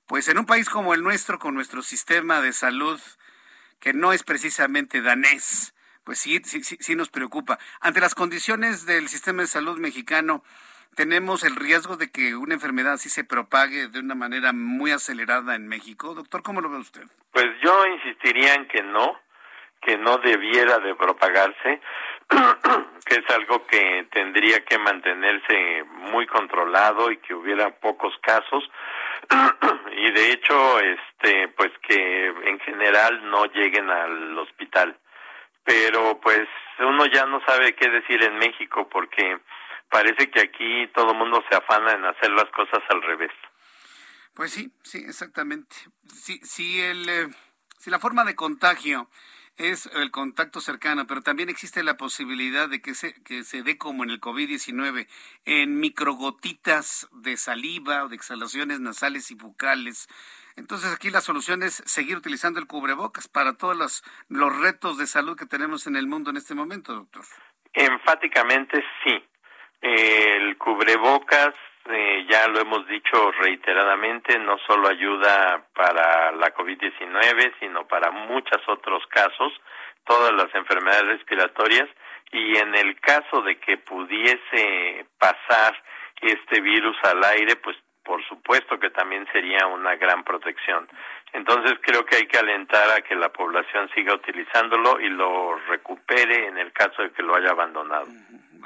Speaker 2: pues en un país como el nuestro, con nuestro sistema de salud, que no es precisamente danés, pues sí, sí, sí, sí nos preocupa. Ante las condiciones del sistema de salud mexicano, tenemos el riesgo de que una enfermedad así se propague de una manera muy acelerada en México. Doctor, ¿cómo lo ve usted?
Speaker 9: Pues yo insistiría en que no, que no debiera de propagarse, que es algo que tendría que mantenerse muy controlado y que hubiera pocos casos y de hecho este pues que en general no lleguen al hospital pero pues uno ya no sabe qué decir en México porque parece que aquí todo el mundo se afana en hacer las cosas al revés.
Speaker 2: Pues sí, sí, exactamente. Sí, sí, el, eh, si la forma de contagio es el contacto cercano, pero también existe la posibilidad de que se, que se dé como en el COVID-19, en microgotitas de saliva o de exhalaciones nasales y bucales. Entonces aquí la solución es seguir utilizando el cubrebocas para todos los, los retos de salud que tenemos en el mundo en este momento, doctor.
Speaker 9: Enfáticamente sí. El cubrebocas, eh, ya lo hemos dicho reiteradamente, no solo ayuda para la COVID-19, sino para muchos otros casos, todas las enfermedades respiratorias, y en el caso de que pudiese pasar este virus al aire, pues por supuesto que también sería una gran protección. Entonces creo que hay que alentar a que la población siga utilizándolo y lo recupere en el caso de que lo haya abandonado.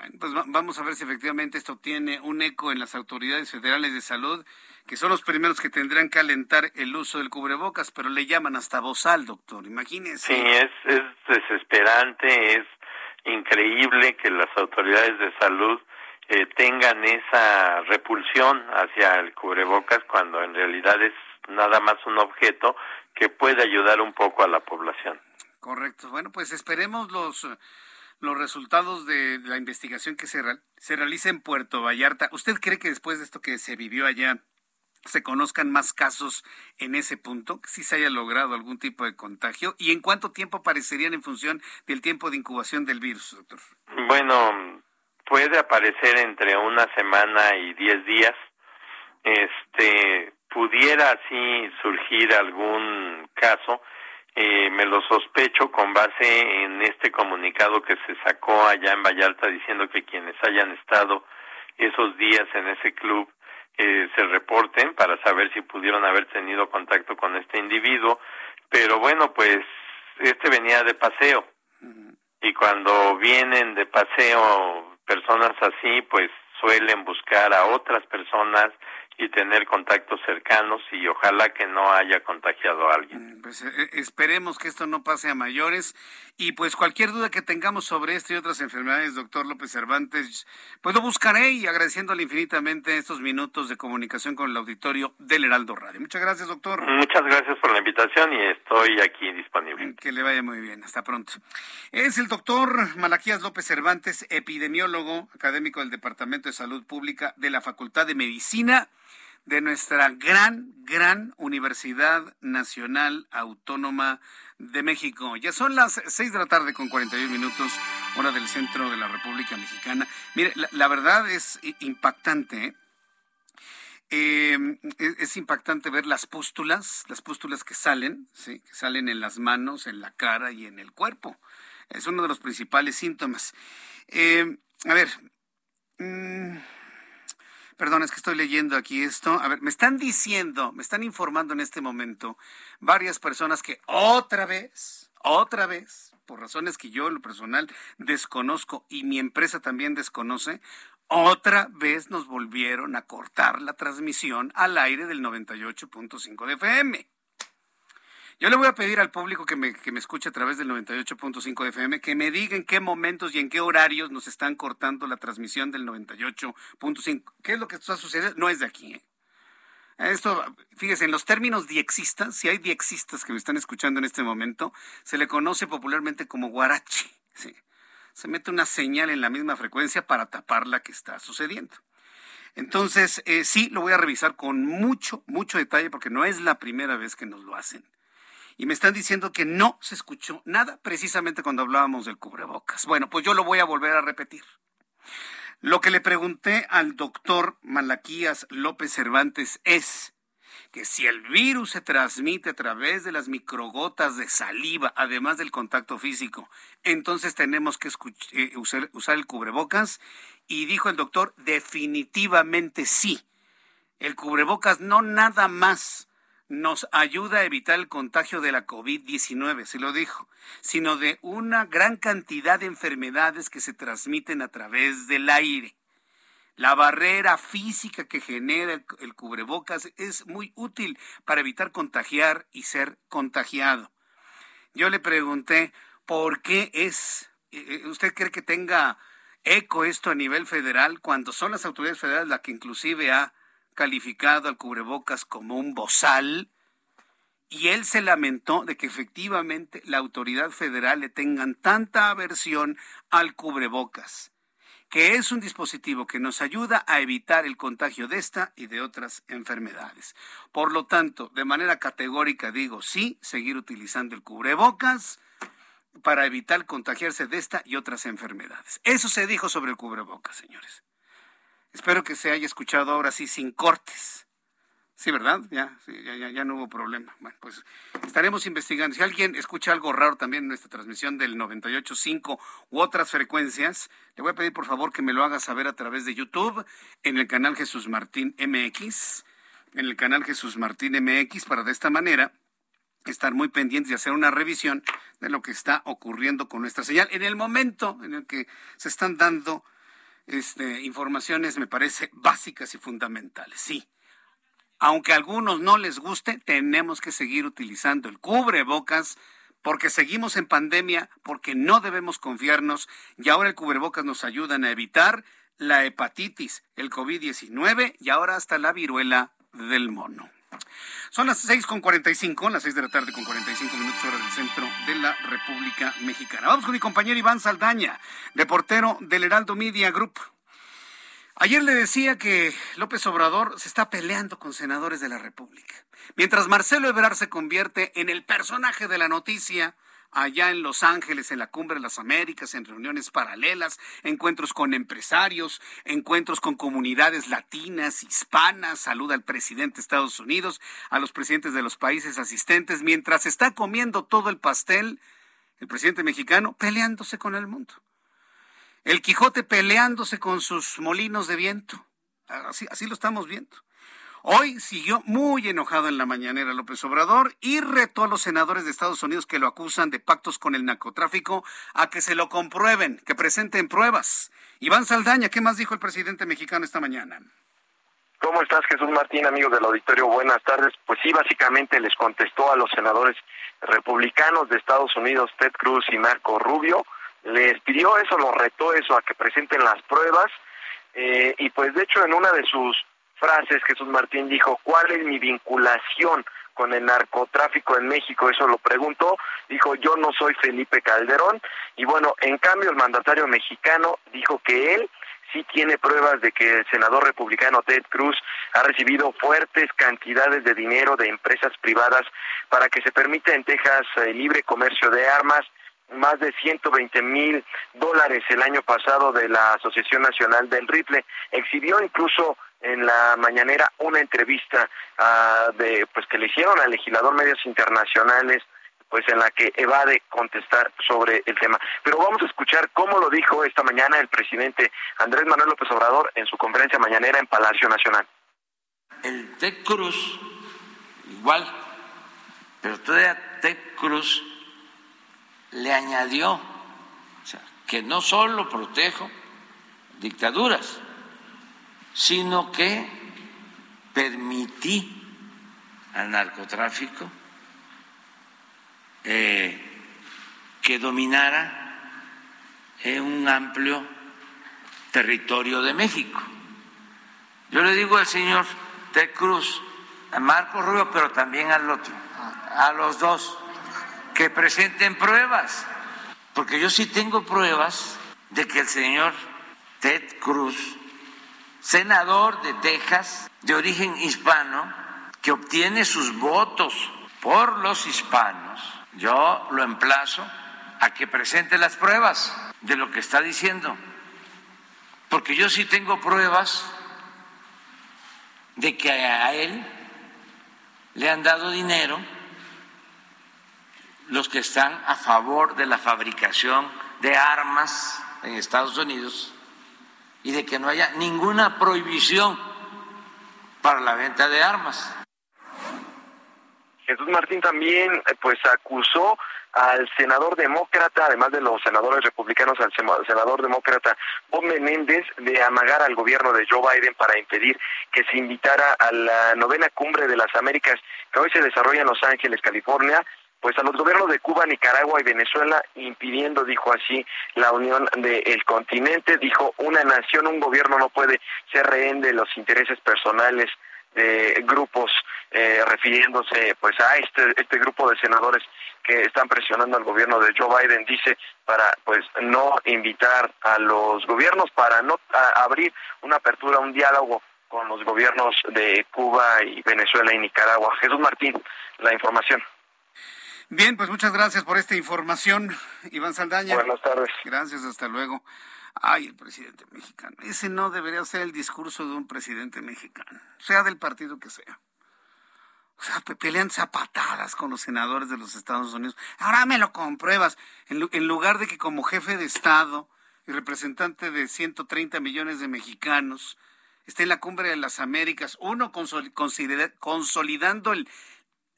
Speaker 2: Bueno, pues vamos a ver si efectivamente esto tiene un eco en las autoridades federales de salud, que son los primeros que tendrán que alentar el uso del cubrebocas, pero le llaman hasta bozal, doctor, imagínese.
Speaker 9: Sí, es, es desesperante, es increíble que las autoridades de salud eh, tengan esa repulsión hacia el cubrebocas cuando en realidad es nada más un objeto que puede ayudar un poco a la población.
Speaker 2: Correcto. Bueno, pues esperemos los los resultados de la investigación que se, se realiza en Puerto Vallarta. ¿Usted cree que después de esto que se vivió allá se conozcan más casos en ese punto, sí se haya logrado algún tipo de contagio? ¿Y en cuánto tiempo aparecerían en función del tiempo de incubación del virus, doctor?
Speaker 9: Bueno, puede aparecer entre una semana y diez días. Este, pudiera así surgir algún caso, eh, me lo sospecho con base en este comunicado que se sacó allá en Vallarta diciendo que quienes hayan estado esos días en ese club eh, se reporten para saber si pudieron haber tenido contacto con este individuo, pero bueno, pues este venía de paseo. Y cuando vienen de paseo personas así pues suelen buscar a otras personas y tener contactos cercanos y ojalá que no haya contagiado a alguien.
Speaker 2: Mm, pues eh, esperemos que esto no pase a mayores y pues cualquier duda que tengamos sobre esto y otras enfermedades, doctor López Cervantes, pues lo buscaré y agradeciéndole infinitamente estos minutos de comunicación con el auditorio del Heraldo Radio. Muchas gracias, doctor.
Speaker 9: Muchas gracias por la invitación y estoy aquí disponible.
Speaker 2: Que le vaya muy bien. Hasta pronto. Es el doctor Malaquías López Cervantes, epidemiólogo académico del Departamento de Salud Pública de la Facultad de Medicina de nuestra gran, gran Universidad Nacional Autónoma de México. Ya son las seis de la tarde con 41 minutos, hora del centro de la República Mexicana. Mire, la, verdad es impactante, ¿eh? Em, es, impactante ver las pústulas, las pústulas que salen, ¿sí? que salen en las manos, en la cara y en el cuerpo. Es uno de los principales síntomas. Em, a ver, mm, Perdón, es que estoy leyendo aquí esto. A ver, me están diciendo, me están informando en este momento varias personas que otra vez, otra vez, por razones que yo en lo personal desconozco y mi empresa también desconoce, otra vez nos volvieron a cortar la transmisión al aire del 98.5 de FM. Yo le voy a pedir al público que me, que me escuche a través del 98.5 FM que me diga en qué momentos y en qué horarios nos están cortando la transmisión del 98.5. ¿Qué es lo que está sucediendo? No es de aquí. ¿eh? Esto, fíjese, en los términos diexistas, si hay diexistas que me están escuchando en este momento, se le conoce popularmente como guarache. Se mete una señal en la misma frecuencia para tapar la que está sucediendo. Entonces, eh, sí, lo voy a revisar con mucho, mucho detalle porque no es la primera vez que nos lo hacen y me están diciendo que no se escuchó nada precisamente cuando hablábamos del cubrebocas. Bueno, pues yo lo voy a volver a repetir. Lo que le pregunté al doctor Malaquías López Cervantes es que si el virus se transmite a través de las microgotas de saliva, además del contacto físico, entonces tenemos que eh, usar, usar el cubrebocas. Y dijo el doctor, definitivamente sí. El cubrebocas no nada más nos ayuda a evitar el contagio de la COVID-19, se lo dijo, sino de una gran cantidad de enfermedades que se transmiten a través del aire. La barrera física que genera el, cubrebocas es muy útil para evitar contagiar y ser contagiado. Yo le pregunté, ¿por qué es? Eh, eh, ¿Usted cree que tenga eco esto a nivel federal cuando son las autoridades federales las que inclusive ha calificado al cubrebocas como un bozal y él se lamentó de que efectivamente la autoridad federal le tengan tanta aversión al cubrebocas, que es un dispositivo que nos ayuda a evitar el contagio de esta y de otras enfermedades. Por lo tanto, de manera categórica digo sí, seguir utilizando el cubrebocas para evitar contagiarse de esta y otras enfermedades. Eso se dijo sobre el cubrebocas, señores. Espero que se haya escuchado ahora sí sin cortes. Sí, ¿verdad? Ya, ya, ya, no hubo problema. Bueno, pues estaremos investigando. Si alguien escucha algo raro también en nuestra transmisión del 98.5 u otras frecuencias, le voy a pedir por favor que me lo haga saber a través de YouTube en el canal Jesús Martín MX, en el canal Jesús Martín MX, para de esta manera estar muy pendientes y hacer una revisión de lo que está ocurriendo con nuestra señal en el momento en el que se están dando este, informaciones, me parece, básicas y fundamentales. Sí, aunque a algunos no les guste, tenemos que seguir utilizando el cubrebocas porque seguimos en pandemia, porque no debemos confiarnos y ahora el cubrebocas nos ayuda a evitar la hepatitis, el COVID-19 y ahora hasta la viruela del mono. Son las seis con cinco, las seis de la tarde con 45 minutos hora del centro de la República Mexicana. Vamos con mi compañero Iván Saldaña, reportero del Heraldo Media Group. Ayer le decía que López Obrador se está peleando con senadores de la República. Mientras Marcelo Ebrard se convierte en el personaje de la noticia, allá en Los Ángeles, en la Cumbre de las Américas, en reuniones paralelas, encuentros con empresarios, encuentros con comunidades latinas, hispanas, saluda al presidente de Estados Unidos, a los presidentes de los países asistentes, mientras está comiendo todo el pastel, el presidente mexicano peleándose con el mundo. El Quijote peleándose con sus molinos de viento. Así, así lo estamos viendo. Hoy siguió muy enojado en la mañanera López Obrador y retó a los senadores de Estados Unidos que lo acusan de pactos con el narcotráfico a que se lo comprueben, que presenten pruebas. Iván Saldaña, ¿qué más dijo el presidente mexicano esta mañana?
Speaker 10: ¿Cómo estás, Jesús Martín, amigos del auditorio? Buenas tardes. Pues sí, básicamente les contestó a los senadores republicanos de Estados Unidos, Ted Cruz y Marco Rubio. Les pidió eso, los retó eso, a que presenten las pruebas. Eh, y pues de hecho en una de sus frases, Jesús Martín dijo, ¿cuál es mi vinculación con el narcotráfico en México? Eso lo preguntó, dijo, yo no soy Felipe Calderón, y bueno, en cambio el mandatario mexicano dijo que él sí tiene pruebas de que el senador republicano Ted Cruz ha recibido fuertes cantidades de dinero de empresas privadas para que se permita en Texas el libre comercio de armas, más de 120 mil dólares el año pasado de la Asociación Nacional del Rifle. Exhibió incluso en la mañanera una entrevista uh, de pues que le hicieron al legislador medios internacionales pues en la que evade contestar sobre el tema. Pero vamos a escuchar cómo lo dijo esta mañana el presidente Andrés Manuel López Obrador en su conferencia mañanera en Palacio Nacional.
Speaker 11: El TEC Cruz, igual, pero todavía TEC Cruz le añadió que no solo protejo dictaduras, sino que permití al narcotráfico eh, que dominara en un amplio territorio de México. Yo le digo al señor Ted Cruz, a Marco Rubio, pero también al otro, a los dos, que presenten pruebas, porque yo sí tengo pruebas de que el señor Ted Cruz senador de Texas de origen hispano que obtiene sus votos por los hispanos, yo lo emplazo a que presente las pruebas de lo que está diciendo, porque yo sí tengo pruebas de que a él le han dado dinero los que están a favor de la fabricación de armas en Estados Unidos y de que no haya ninguna prohibición para la venta de armas.
Speaker 10: Jesús Martín también eh, pues acusó al senador demócrata, además de los senadores republicanos, al senador demócrata Bob Menéndez de amagar al gobierno de Joe Biden para impedir que se invitara a la novena cumbre de las Américas que hoy se desarrolla en Los Ángeles, California, pues a los gobiernos de Cuba, Nicaragua y Venezuela, impidiendo, dijo así, la unión del continente. Dijo, una nación, un gobierno no puede ser rehén de los intereses personales de grupos, eh, refiriéndose pues a este, este grupo de senadores que están presionando al gobierno de Joe Biden, dice, para pues no invitar a los gobiernos, para no abrir una apertura, un diálogo con los gobiernos de Cuba y Venezuela y Nicaragua. Jesús Martín, la información.
Speaker 2: Bien, pues muchas gracias por esta información, Iván Saldaña.
Speaker 10: Buenas tardes.
Speaker 2: Gracias, hasta luego. Ay, el presidente mexicano. Ese no debería ser el discurso de un presidente mexicano, sea del partido que sea. O sea, pelean zapatadas con los senadores de los Estados Unidos. Ahora me lo compruebas. En, lugar de que como jefe de Estado y representante de 130 millones de mexicanos esté en la cumbre de las Américas, uno consolidando el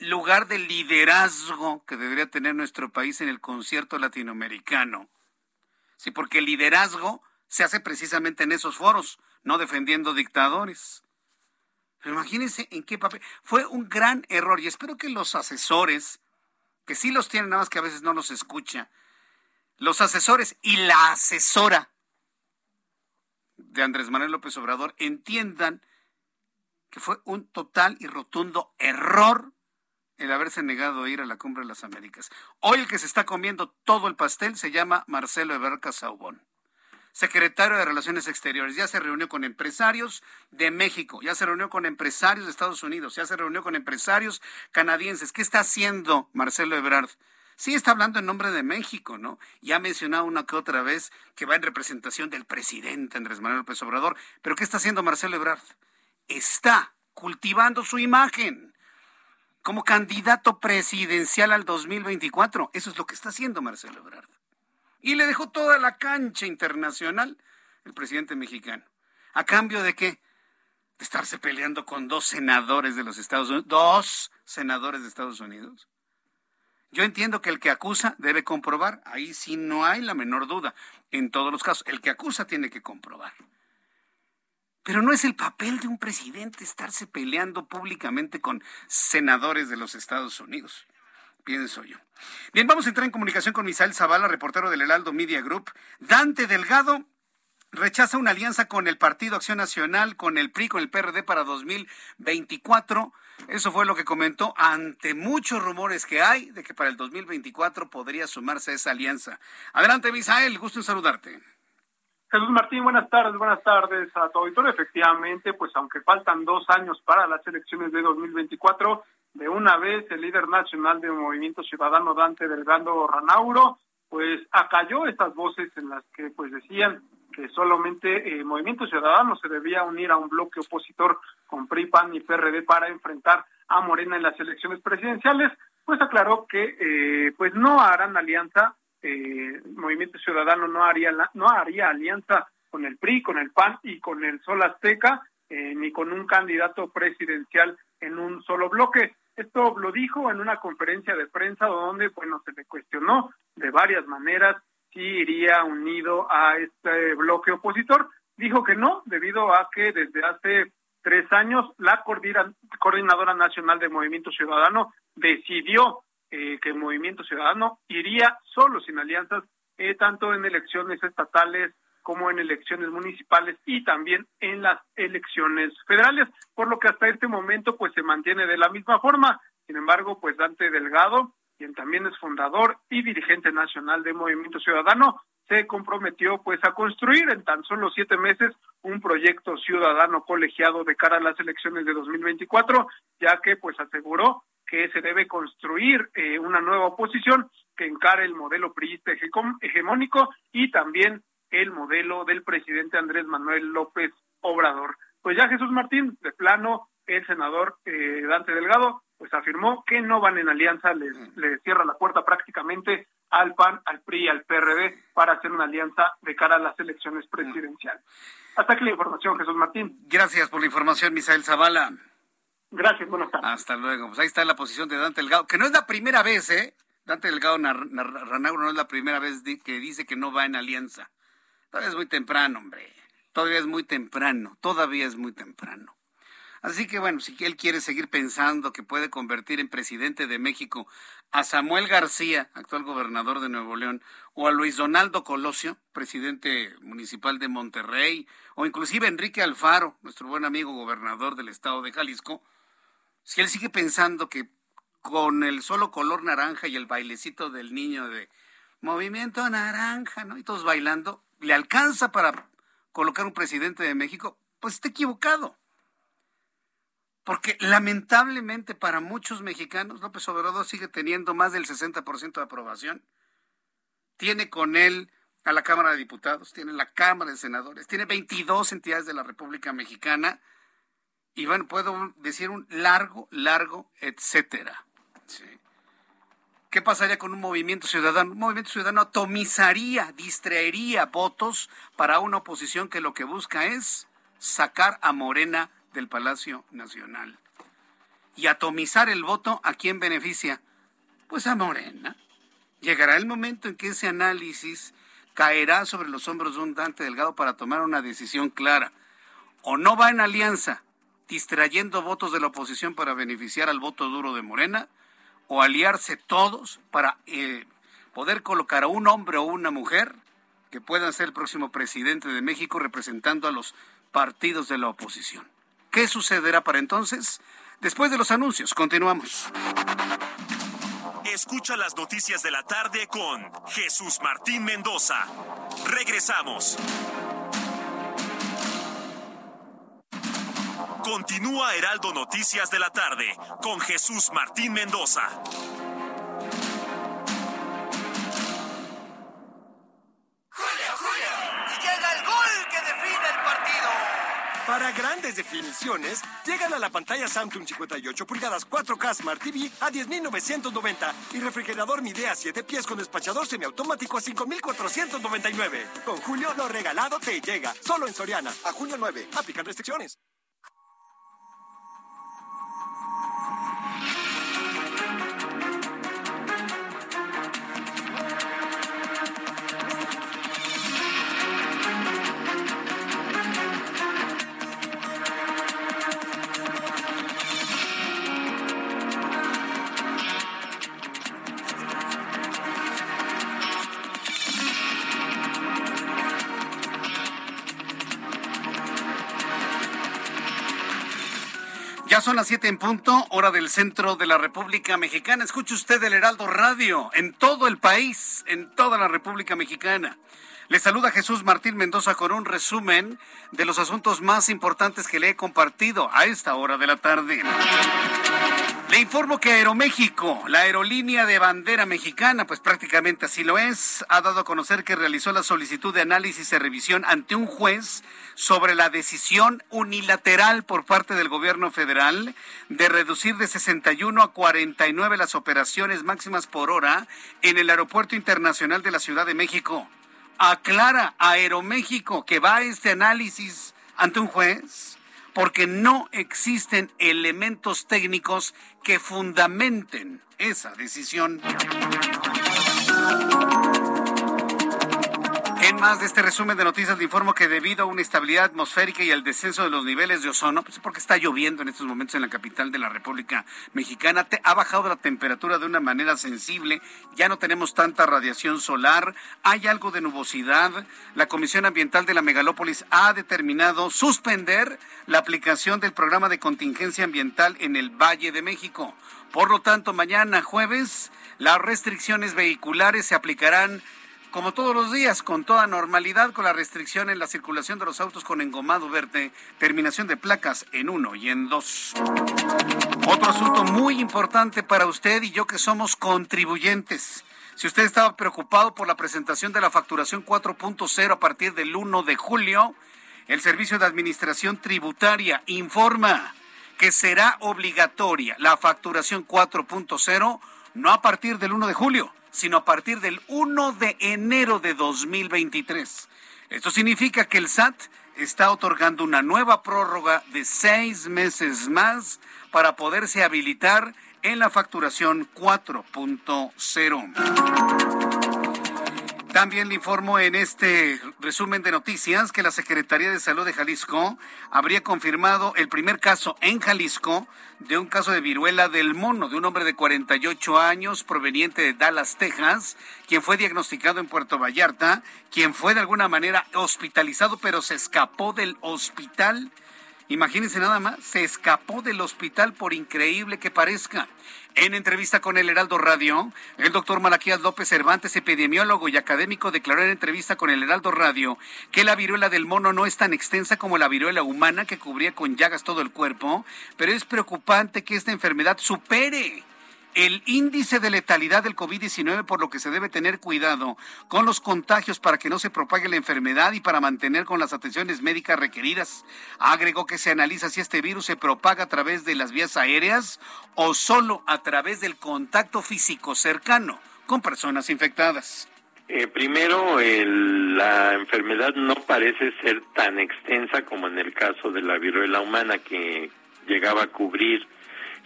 Speaker 2: lugar de liderazgo que debería tener nuestro país en el concierto latinoamericano. Sí, porque el liderazgo se hace precisamente en esos foros, no defendiendo dictadores. Pero imagínense en qué papel. Fue un gran error y espero que los asesores, que sí los tienen, nada más que a veces no los escucha, los asesores y la asesora de Andrés Manuel López Obrador entiendan que fue un total y rotundo error el haberse negado a ir a la cumbre de las Américas. Hoy el que se está comiendo todo el pastel se llama Marcelo Ebrard Casaubón, secretario de Relaciones Exteriores. Ya se reunió con empresarios de México, ya se reunió con empresarios de Estados Unidos, ya se reunió con empresarios canadienses. ¿Qué está haciendo Marcelo Ebrard? Sí está hablando en nombre de México, ¿no? Ya ha mencionado una que otra vez que va en representación del presidente Andrés Manuel López Obrador. Pero ¿qué está haciendo Marcelo Ebrard? Está cultivando su imagen como candidato presidencial al 2024. Eso es lo que está haciendo Marcelo Ebrard. Y le dejó toda la cancha internacional el presidente mexicano. ¿A cambio de qué? De estarse peleando con dos senadores de los Estados Unidos. Dos senadores de Estados Unidos. Yo entiendo que el que acusa debe comprobar. Ahí sí no hay la menor duda. En todos los casos, el que acusa tiene que comprobar. Pero no es el papel de un presidente estarse peleando públicamente con senadores de los Estados Unidos, pienso yo. Bien, vamos a entrar en comunicación con Misael Zavala, reportero del Heraldo Media Group. Dante Delgado rechaza una alianza con el Partido Acción Nacional, con el PRI, con el PRD para 2024. Eso fue lo que comentó ante muchos rumores que hay de que para el 2024 podría sumarse a esa alianza. Adelante, Misael, gusto en saludarte.
Speaker 12: Jesús Martín, buenas tardes, buenas tardes a tu auditorio. Efectivamente, pues aunque faltan dos años para las elecciones de 2024, de una vez el líder nacional del Movimiento Ciudadano, Dante Delgado Ranauro, pues acalló estas voces en las que pues decían que solamente eh, Movimiento Ciudadano se debía unir a un bloque opositor con PRI, PAN y PRD para enfrentar a Morena en las elecciones presidenciales, pues aclaró que eh, pues no harán alianza eh, Movimiento Ciudadano no haría no haría alianza con el PRI, con el PAN y con el Sol Azteca, eh, ni con un candidato presidencial en un solo bloque. Esto lo dijo en una conferencia de prensa donde, bueno, se le cuestionó de varias maneras si iría unido a este bloque opositor. Dijo que no, debido a que desde hace tres años la coordinadora nacional de Movimiento Ciudadano decidió eh, que el Movimiento Ciudadano iría solo sin alianzas, eh, tanto en elecciones estatales como en elecciones municipales y también en las elecciones federales, por lo que hasta este momento pues se mantiene de la misma forma. Sin embargo, pues Dante Delgado, quien también es fundador y dirigente nacional de Movimiento Ciudadano, se comprometió pues a construir en tan solo siete meses un proyecto ciudadano colegiado de cara a las elecciones de 2024, ya que pues aseguró que se debe construir eh, una nueva oposición que encare el modelo priista hegemónico y también el modelo del presidente Andrés Manuel López Obrador. Pues ya Jesús Martín, de plano, el senador eh, Dante Delgado, pues afirmó que no van en alianza, le, le cierra la puerta prácticamente al PAN, al PRI y al PRD para hacer una alianza de cara a las elecciones presidenciales. Hasta aquí la información, Jesús Martín.
Speaker 2: Gracias por la información, Misael Zavala.
Speaker 12: Gracias, buenas tardes.
Speaker 2: Hasta luego. Pues ahí está la posición de Dante Delgado, que no es la primera vez, ¿eh? Dante Delgado Ranauro no es la primera vez que dice que no va en alianza. Todavía es muy temprano, hombre. Todavía es muy temprano. Todavía es muy temprano. Así que bueno, si él quiere seguir pensando que puede convertir en presidente de México a Samuel García, actual gobernador de Nuevo León, o a Luis Donaldo Colosio, presidente municipal de Monterrey, o inclusive Enrique Alfaro, nuestro buen amigo gobernador del estado de Jalisco, si él sigue pensando que con el solo color naranja y el bailecito del niño de movimiento naranja, ¿no? Y todos bailando, le alcanza para colocar un presidente de México, pues está equivocado. Porque lamentablemente para muchos mexicanos, López Obrador sigue teniendo más del 60% de aprobación. Tiene con él a la Cámara de Diputados, tiene la Cámara de Senadores, tiene 22 entidades de la República Mexicana y bueno, puedo decir un largo, largo, etcétera. ¿Qué pasaría con un movimiento ciudadano? Un movimiento ciudadano atomizaría, distraería votos para una oposición que lo que busca es sacar a Morena del Palacio Nacional. Y atomizar el voto, ¿a quién beneficia? Pues a Morena. Llegará el momento en que ese análisis caerá sobre los hombros de un Dante Delgado para tomar una decisión clara. O no va en alianza, distrayendo votos de la oposición para beneficiar al voto duro de Morena, o aliarse todos para eh, poder colocar a un hombre o una mujer que puedan ser el próximo presidente de México representando a los partidos de la oposición. ¿Qué sucederá para entonces? Después de los anuncios, continuamos.
Speaker 1: Escucha las noticias de la tarde con Jesús Martín Mendoza. Regresamos. Continúa Heraldo Noticias de la tarde con Jesús Martín Mendoza.
Speaker 6: Para grandes definiciones, llegan a la pantalla Samsung 58 pulgadas 4K Smart TV a 10.990 y refrigerador Midea 7 pies con despachador semiautomático a 5.499. Con Julio, lo regalado te llega. Solo en Soriana. A junio 9. Aplican restricciones.
Speaker 2: Son las siete en punto, hora del centro de la República Mexicana. Escuche usted el Heraldo Radio en todo el país, en toda la República Mexicana. Le saluda Jesús Martín Mendoza con un resumen de los asuntos más importantes que le he compartido a esta hora de la tarde. Le informo que Aeroméxico, la aerolínea de bandera mexicana, pues prácticamente así lo es, ha dado a conocer que realizó la solicitud de análisis y revisión ante un juez sobre la decisión unilateral por parte del gobierno federal de reducir de 61 a 49 las operaciones máximas por hora en el Aeropuerto Internacional de la Ciudad de México. Aclara Aeroméxico que va a este análisis ante un juez porque no existen elementos técnicos que fundamenten esa decisión. En más de este resumen de noticias le informo que debido a una estabilidad atmosférica y al descenso de los niveles de ozono, pues porque está lloviendo en estos momentos en la capital de la República Mexicana, ha bajado la temperatura de una manera sensible, ya no tenemos tanta radiación solar, hay algo de nubosidad. La Comisión Ambiental de la Megalópolis ha determinado suspender la aplicación del programa de contingencia ambiental en el Valle de México. Por lo tanto, mañana jueves las restricciones vehiculares se aplicarán como todos los días, con toda normalidad, con la restricción en la circulación de los autos con engomado verde, terminación de placas en uno y en dos. Otro asunto muy importante para usted y yo que somos contribuyentes. Si usted estaba preocupado por la presentación de la facturación 4.0 a partir del 1 de julio, el Servicio de Administración Tributaria informa que será obligatoria la facturación 4.0 no a partir del 1 de julio, sino a partir del 1 de enero de 2023. Esto significa que el SAT está otorgando una nueva prórroga de seis meses más para poderse habilitar en la facturación 4.0. También le informo en este resumen de noticias que la Secretaría de Salud de Jalisco habría confirmado el primer caso en Jalisco de un caso de viruela del mono de un hombre de 48 años proveniente de Dallas, Texas, quien fue diagnosticado en Puerto Vallarta, quien fue de alguna manera hospitalizado pero se escapó del hospital. Imagínense nada más, se escapó del hospital por increíble que parezca. En entrevista con el Heraldo Radio, el doctor Malaquías López Cervantes, epidemiólogo y académico, declaró en entrevista con el Heraldo Radio que la viruela del mono no es tan extensa como la viruela humana que cubría con llagas todo el cuerpo, pero es preocupante que esta enfermedad supere el índice de letalidad del COVID-19, por lo que se debe tener cuidado con los contagios para que no se propague la enfermedad y para mantener con las atenciones médicas requeridas. Agregó que se analiza si este virus se propaga a través de las vías aéreas o solo a través del contacto físico cercano con personas infectadas.
Speaker 9: Eh, primero, la enfermedad no parece ser tan extensa como en el caso de la viruela humana que llegaba a cubrir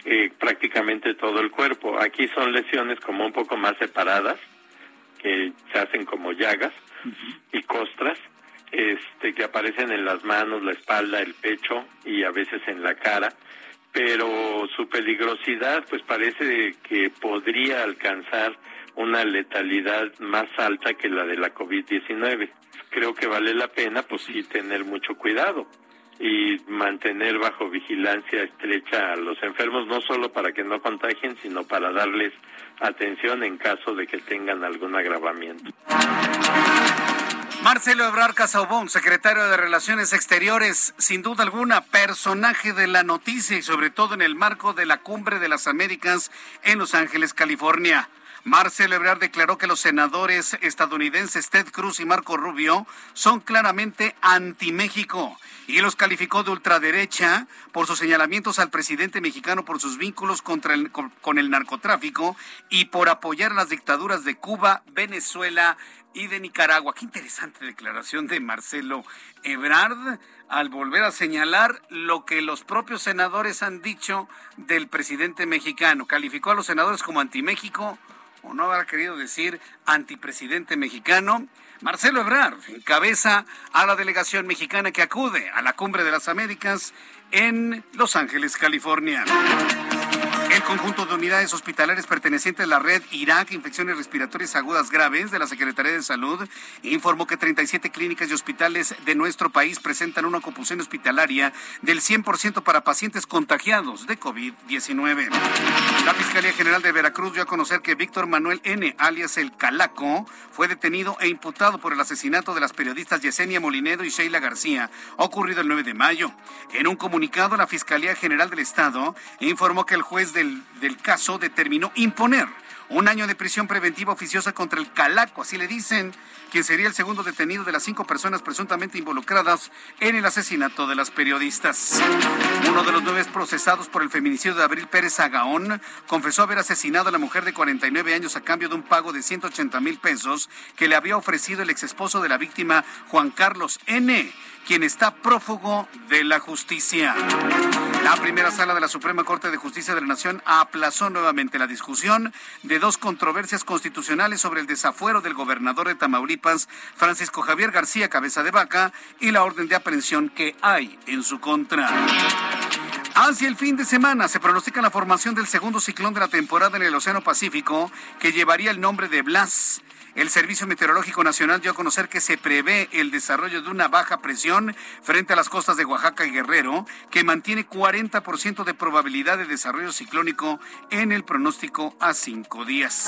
Speaker 9: eh, prácticamente todo el cuerpo. Aquí son lesiones como un poco más separadas, que se hacen como llagas y costras, este, que aparecen en las manos, la espalda, el pecho y a veces en la cara. Pero su peligrosidad, pues parece que podría alcanzar una letalidad más alta que la de la COVID-19. Creo que vale la pena, pues sí, tener mucho cuidado y mantener bajo vigilancia estrecha a los enfermos, no solo para que no contagien, sino para darles atención en caso de que tengan algún agravamiento.
Speaker 2: Marcelo Ebrar Casaubón, secretario de Relaciones Exteriores, sin duda alguna personaje de la noticia y sobre todo en el marco de la Cumbre de las Américas en Los Ángeles, California. Marcelo Ebrard declaró que los senadores estadounidenses Ted Cruz y Marco Rubio son claramente anti-México y los calificó de ultraderecha por sus señalamientos al presidente mexicano por sus vínculos contra el, con, el narcotráfico y por apoyar las dictaduras de Cuba, Venezuela y de Nicaragua. Qué interesante declaración de Marcelo Ebrard al volver a señalar lo que los propios senadores han dicho del presidente mexicano. Calificó a los senadores como anti-México o no habrá querido decir antipresidente mexicano, Marcelo Ebrard encabeza a la delegación mexicana que acude a la Cumbre de las Américas en Los Ángeles, California. El conjunto de unidades hospitalarias pertenecientes a la red Irak Infecciones Respiratorias Agudas Graves de la Secretaría de Salud informó que 37 clínicas y hospitales de nuestro país presentan una ocupación hospitalaria del 100% para pacientes contagiados de COVID-19. La Fiscalía General de Veracruz dio a conocer que Víctor Manuel N., alias El Calaco, fue detenido e imputado por el asesinato de las periodistas Yesenia Molinedo y Sheila García, ocurrido el 9 de mayo. En un comunicado, la Fiscalía General del Estado informó que el juez del caso determinó imponer un año de prisión preventiva oficiosa contra el Calaco, así le dicen, quien sería el segundo detenido de las cinco personas presuntamente involucradas en el asesinato de las periodistas. Uno de los nueve procesados por el feminicidio de Abril Pérez Agaón confesó haber asesinado a la mujer de 49 años a cambio de un pago de 180 mil pesos que le había ofrecido el exesposo de la víctima, Juan Carlos N., quien está prófugo de la justicia. La primera sala de la Suprema Corte de Justicia de la Nación aplazó nuevamente la discusión de dos controversias constitucionales sobre el desafuero del gobernador de Tamaulipas, Francisco Javier García Cabeza de Vaca, y la orden de aprehensión que hay en su contra. Hacia el fin de semana se pronostica la formación del segundo ciclón de la temporada en el Océano Pacífico, que llevaría el nombre de Blas. El Servicio Meteorológico Nacional dio a conocer que se prevé el desarrollo de una baja presión frente a las costas de Oaxaca y Guerrero, que mantiene 40% de probabilidad de desarrollo ciclónico en el pronóstico a cinco días.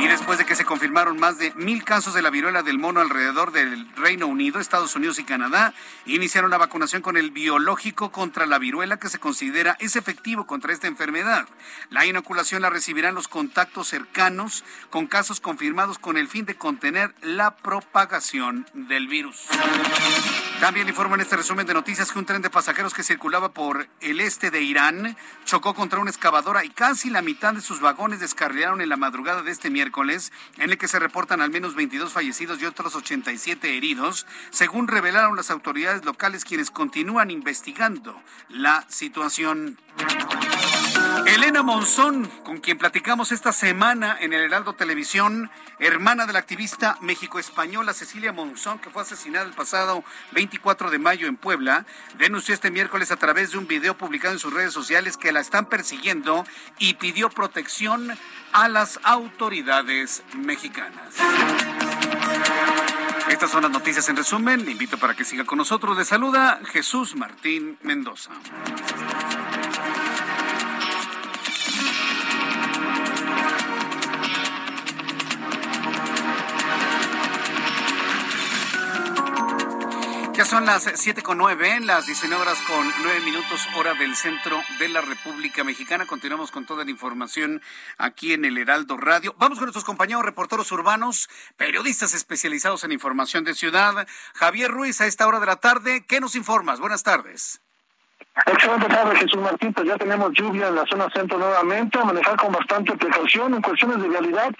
Speaker 2: Y después de que se confirmaron más de mil casos de la viruela del mono alrededor del Reino Unido, Estados Unidos y Canadá, iniciaron la vacunación con el biológico contra la viruela que se considera es efectivo contra esta enfermedad. La inoculación la recibirán los contactos cercanos con casos confirmados con el el fin de contener la propagación del virus. También informa en este resumen de noticias que un tren de pasajeros que circulaba por el este de Irán chocó contra una excavadora y casi la mitad de sus vagones descarrilaron en la madrugada de este miércoles, en el que se reportan al menos 22 fallecidos y otros 87 heridos, según revelaron las autoridades locales quienes continúan investigando la situación. Elena Monzón, con quien platicamos esta semana en el Heraldo Televisión, hermana de la activista México-Española Cecilia Monzón, que fue asesinada el pasado 24 de mayo en Puebla, denunció este miércoles a través de un video publicado en sus redes sociales que la están persiguiendo y pidió protección a las autoridades mexicanas. Estas son las noticias en resumen. Invito para que siga con nosotros. Le saluda Jesús Martín Mendoza. Ya son las siete con nueve, las 19 horas con nueve minutos, hora del centro de la República Mexicana. Continuamos con toda la información aquí en el Heraldo Radio. Vamos con nuestros compañeros reporteros urbanos, periodistas especializados en información de ciudad. Javier Ruiz, a esta hora de la tarde, ¿qué nos informas? Buenas tardes.
Speaker 3: Excelente tarde, Jesús Martín. Ya tenemos lluvia en la zona centro nuevamente, manejar con bastante precaución en cuestiones de vialidad.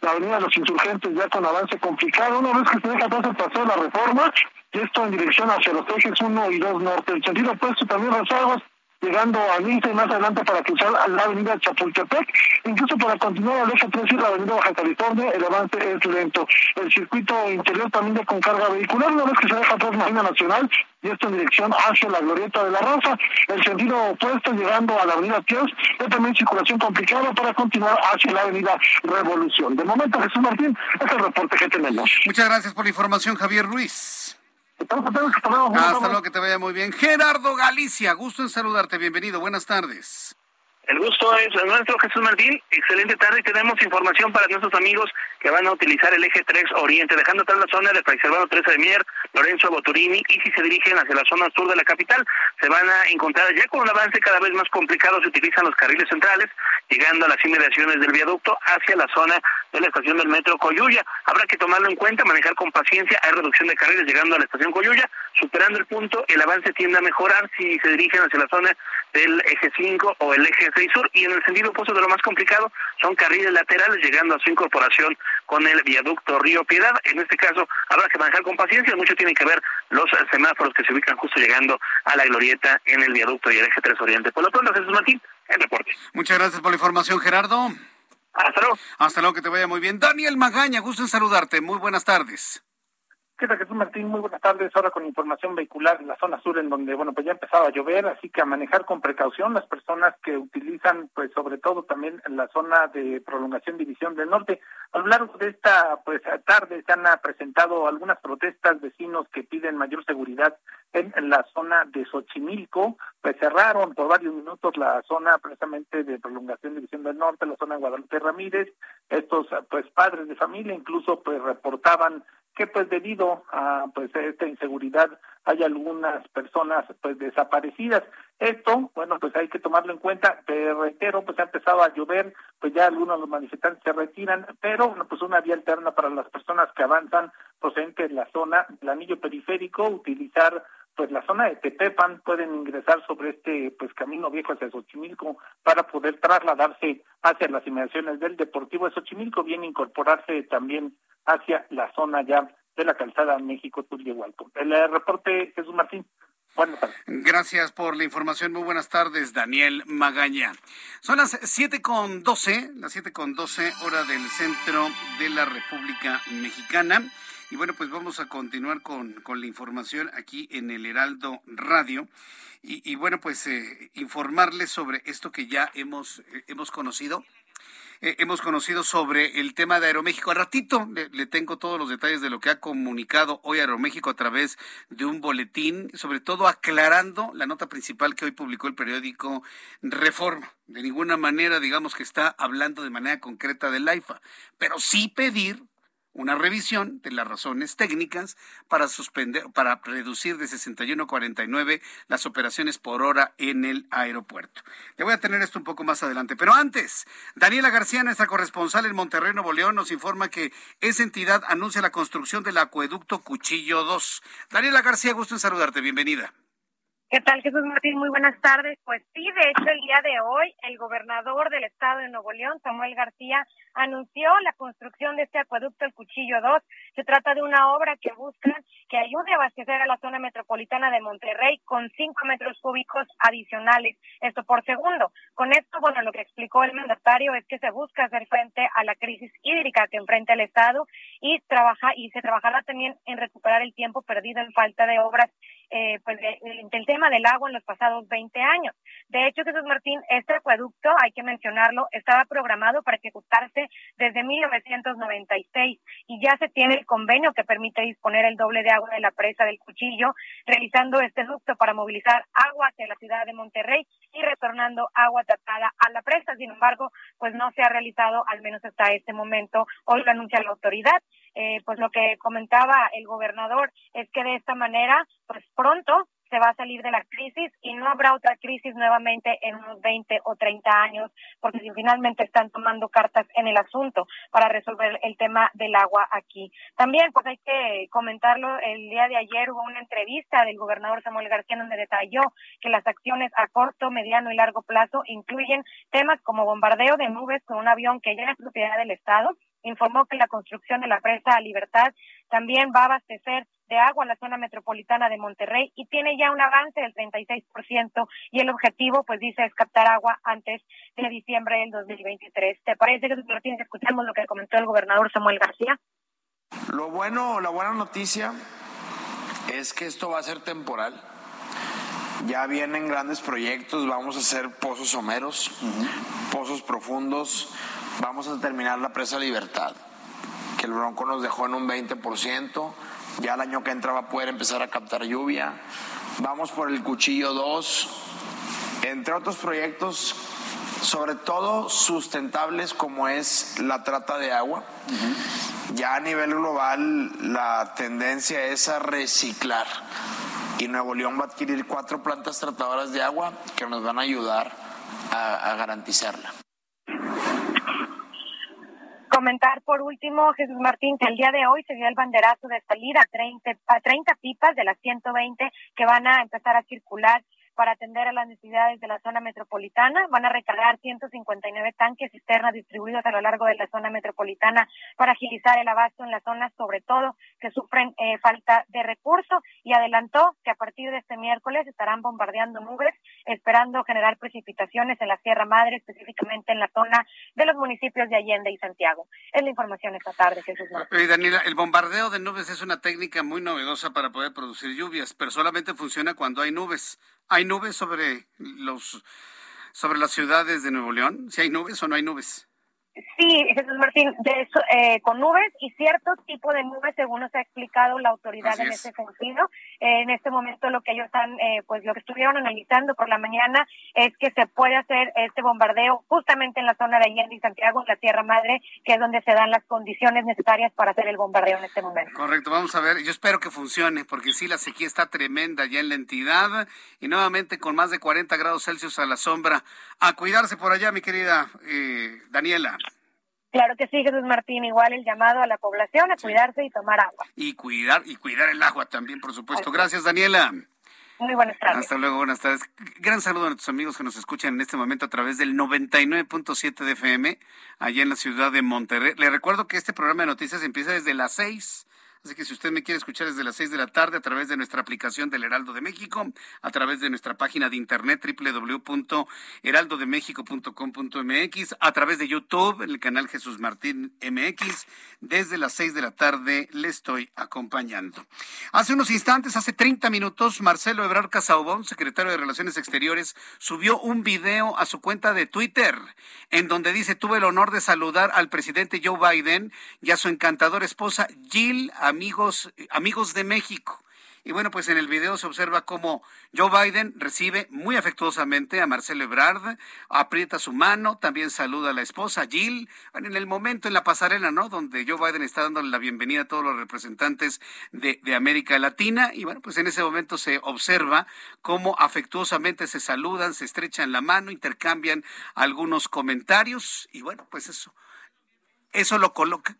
Speaker 3: La avenida de los insurgentes ya con avance complicado. Una vez que se deja atrás el paseo de la reforma, esto en dirección hacia los ejes 1 y 2 norte. El sentido opuesto también rezagos llegando a Minsa y más adelante para cruzar a la avenida Chapultepec, incluso para continuar al eje 3 y la avenida Baja California, el avance es lento. El circuito interior también de con carga vehicular, una vez que se deja atrás Marina Nacional, y esto en dirección hacia la Glorieta de la Rosa, el sentido opuesto llegando a la avenida Tíos, y también circulación complicada para continuar hacia la avenida Revolución. De momento, Jesús Martín, es el reporte que tenemos.
Speaker 2: Muchas gracias por la información, Javier Ruiz. Hasta luego, que te vaya muy bien. Gerardo Galicia, gusto en saludarte. Bienvenido, buenas tardes.
Speaker 4: El gusto es nuestro, Jesús Martín. Excelente tarde y tenemos información para nuestros amigos que van a utilizar el eje 3 Oriente, dejando atrás la zona de Fray 13 de Mier, Lorenzo Boturini, y si se dirigen hacia la zona sur de la capital, se van a encontrar ya con un avance cada vez más complicado, se utilizan los carriles centrales, llegando a las inmediaciones del viaducto hacia la zona de la estación del metro Coyuya. Habrá que tomarlo en cuenta, manejar con paciencia, hay reducción de carriles llegando a la estación Coyuya, superando el punto, el avance tiende a mejorar si se dirigen hacia la zona del eje 5 o el eje 6 sur, y en el sentido opuesto de lo más complicado son carriles laterales llegando a su incorporación con el viaducto Río Piedad. En este caso habrá que manejar con paciencia, mucho tiene que ver los semáforos que se ubican justo llegando a la glorieta en el viaducto y el eje 3 Oriente. Por lo pronto, Jesús Martín, el reporte.
Speaker 2: Muchas gracias por la información, Gerardo.
Speaker 4: Hasta luego.
Speaker 2: Hasta luego, que te vaya muy bien. Daniel Magaña, gusto en saludarte. Muy buenas tardes.
Speaker 5: ¿Qué tal, Jesús Martín? Muy buenas tardes. Ahora con información vehicular en la zona sur, en donde, bueno, pues ya ha empezado a llover, así que a manejar con precaución las personas que utilizan, pues sobre todo también en la zona de prolongación División del Norte. A lo largo de esta, pues tarde se han presentado algunas protestas vecinos que piden mayor seguridad en, la zona de Xochimilco, pues cerraron por varios minutos la zona precisamente de prolongación División del Norte, la zona de Guadalupe Ramírez. Estos, pues padres de familia incluso, pues reportaban que pues debido a pues esta inseguridad hay algunas personas pues desaparecidas. Esto, bueno, pues hay que tomarlo en cuenta. Te reitero, pues ha empezado a llover, pues ya algunos de los manifestantes se retiran, pero bueno, pues una vía alterna para las personas que avanzan procedentes de la zona del anillo periférico, utilizar pues la zona de Tepepan pueden ingresar sobre este pues camino viejo hacia Xochimilco para poder trasladarse hacia las inmediaciones del Deportivo de Xochimilco, bien incorporarse también hacia la zona ya de la calzada México-Tulyehualco. El eh, reporte, Jesús Martín. Buenas tardes.
Speaker 2: Gracias por la información. Muy buenas tardes, Daniel Magaña. Son las siete con doce, las siete con doce, hora del centro de la República Mexicana. Y bueno, pues vamos a continuar con, con la información aquí en el Heraldo Radio. Y, bueno, pues eh, informarles sobre esto que ya hemos, eh, hemos conocido eh, hemos conocido sobre el tema de Aeroméxico. A ratito le, tengo todos los detalles de lo que ha comunicado hoy Aeroméxico a través de un boletín, sobre todo aclarando la nota principal que hoy publicó el periódico Reforma. De ninguna manera, digamos que está hablando de manera concreta del AIFA, pero sí pedir una revisión de las razones técnicas para suspender, para reducir de 61 a 49 las operaciones por hora en el aeropuerto. Le voy a tener esto un poco más adelante, pero antes, Daniela García, nuestra corresponsal en Monterrey, Nuevo León, nos informa que esa entidad anuncia la construcción del acueducto Cuchillo 2. Daniela García, gusto en saludarte, bienvenida.
Speaker 13: ¿Qué tal, Jesús Martín? Muy buenas tardes. Pues sí, de hecho, el día de hoy, el gobernador del estado de Nuevo León, Samuel García, anunció la construcción de este acueducto El Cuchillo 2. Se trata de una obra que busca que ayude a abastecer a la zona metropolitana de Monterrey con 5 metros cúbicos adicionales, esto por segundo. Con esto, bueno, lo que explicó el mandatario es que se busca hacer frente a la crisis hídrica que enfrenta el Estado y trabaja y se trabajará también en recuperar el tiempo perdido en falta de obras eh, pues del tema del agua en los pasados 20 años. De hecho, Jesús Martín, este acueducto, hay que mencionarlo, estaba programado para ejecutarse desde 1996 y ya se tiene el convenio que permite disponer el doble de agua de la presa del Cuchillo, realizando este ducto para movilizar agua hacia la ciudad de Monterrey y retornando agua tratada a la presa. Sin embargo, pues no se ha realizado, al menos hasta este momento. Hoy lo anuncia la autoridad. Eh, pues lo que comentaba el gobernador es que de esta manera, pues pronto se va a salir de la crisis y no habrá otra crisis nuevamente en unos 20 o 30 años, porque si finalmente están tomando cartas en el asunto para resolver el tema del agua aquí. También, pues hay que comentarlo, el día de ayer hubo una entrevista del gobernador Samuel García donde detalló que las acciones a corto, mediano y largo plazo incluyen temas como bombardeo de nubes con un avión que ya es propiedad del Estado, informó que la construcción de la presa Libertad también va a abastecer de agua a la zona metropolitana de Monterrey y tiene ya un avance del 36% y el objetivo, pues dice, es captar agua antes de diciembre del 2023. ¿Te parece que que escuchamos lo que comentó el gobernador Samuel García?
Speaker 14: Lo bueno, la buena noticia es que esto va a ser temporal. Ya vienen grandes proyectos, vamos a hacer pozos someros, pozos profundos, Vamos a terminar la presa Libertad, que el Bronco nos dejó en un 20%. Ya el año que entra va a poder empezar a captar lluvia. Vamos por el Cuchillo 2, entre otros proyectos, sobre todo sustentables como es la trata de agua. Ya a nivel global la tendencia es a reciclar y Nuevo León va a adquirir cuatro plantas tratadoras de agua que nos van a ayudar a, a garantizarla.
Speaker 13: Comentar por último, Jesús Martín, que el día de hoy se dio el banderazo de salida a 30, a 30 pipas de las 120 que van a empezar a circular para atender a las necesidades de la zona metropolitana. Van a recargar 159 tanques cisternas distribuidos a lo largo de la zona metropolitana para agilizar el abasto en las zonas, sobre todo que sufren eh, falta de recursos. Y adelantó que a partir de este miércoles estarán bombardeando nubes, esperando generar precipitaciones en la Sierra Madre, específicamente en la zona de los municipios de Allende y Santiago. Es la información esta tarde, Jesús
Speaker 2: Daniela, el bombardeo de nubes es una técnica muy novedosa para poder producir lluvias, pero solamente funciona cuando hay nubes. ¿Hay nubes sobre los sobre las ciudades de Nuevo León? ¿Si hay nubes o no hay nubes?
Speaker 13: Sí, Jesús Martín, de eso, eh, con nubes y cierto tipo de nubes, según nos ha explicado la autoridad en este sentido. en este momento lo que ellos están, eh, pues lo que estuvieron analizando por la mañana es que se puede hacer este bombardeo justamente en la zona de Allende y Santiago, en la Sierra Madre, que es donde se dan las condiciones necesarias para hacer el bombardeo en este momento.
Speaker 2: Correcto, vamos a ver. Yo espero que funcione, porque sí, la sequía está tremenda ya en la entidad y nuevamente con más de 40 grados Celsius a la sombra. A cuidarse por allá, mi querida eh, Daniela.
Speaker 13: Claro que sí, Jesús Martín, igual el llamado a la población a cuidarse y tomar agua.
Speaker 2: Y cuidar y cuidar el agua también, por supuesto. Gracias, Daniela.
Speaker 13: Muy buenas tardes.
Speaker 2: Hasta luego, buenas tardes. Gran saludo a nuestros amigos que nos escuchan en este momento a través del 99.7 de FM, allá en la ciudad de Monterrey. Le recuerdo que este programa de noticias empieza desde las 6 Así que si usted me quiere escuchar desde las 6 de la tarde a través de nuestra aplicación del Heraldo de México, a través de nuestra página de internet www.heraldodemexico.com.mx, a través de YouTube, en el canal Jesús Martín MX, desde las 6 de la tarde le estoy acompañando. Hace unos instantes, hace 30 minutos, Marcelo Ebrard Casaubón, secretario de Relaciones Exteriores, subió un video a su cuenta de Twitter en donde dice, tuve el honor de saludar al presidente Joe Biden y a su encantadora esposa Jill amigos, amigos de México. Y bueno, pues en el video se observa cómo Joe Biden recibe muy afectuosamente a Marcelo Ebrard, aprieta su mano, también saluda a la esposa Jill. En el momento en la pasarela, ¿no? Donde Joe Biden está dándole la bienvenida a todos los representantes de, de América Latina. Y bueno, pues en ese momento se observa cómo afectuosamente se saludan, se estrechan la mano, intercambian algunos comentarios. Y bueno, pues eso, eso lo coloca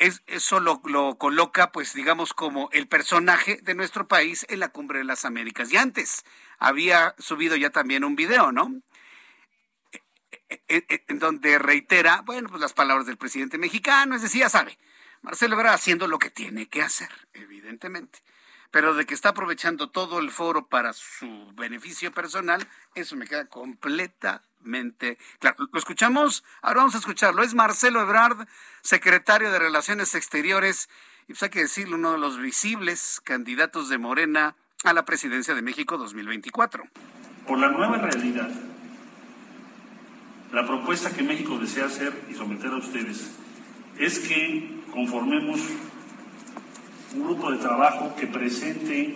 Speaker 2: eso lo, coloca, pues digamos, como el personaje de nuestro país en la cumbre de las Américas. Y antes había subido ya también un video, ¿no? en donde reitera, bueno, pues las palabras del presidente mexicano, es decir, ya sabe, Marcelo Ebrard haciendo lo que tiene que hacer, evidentemente. Pero de que está aprovechando todo el foro para su beneficio personal, eso me queda claro. Lo escuchamos, ahora vamos a escucharlo. Es Marcelo Ebrard, secretario de Relaciones Exteriores, y pues hay que decirlo, uno de los visibles candidatos de Morena a la presidencia de México 2024.
Speaker 15: Por la nueva realidad, la propuesta que México desea hacer y someter a ustedes es que conformemos un grupo de trabajo que presente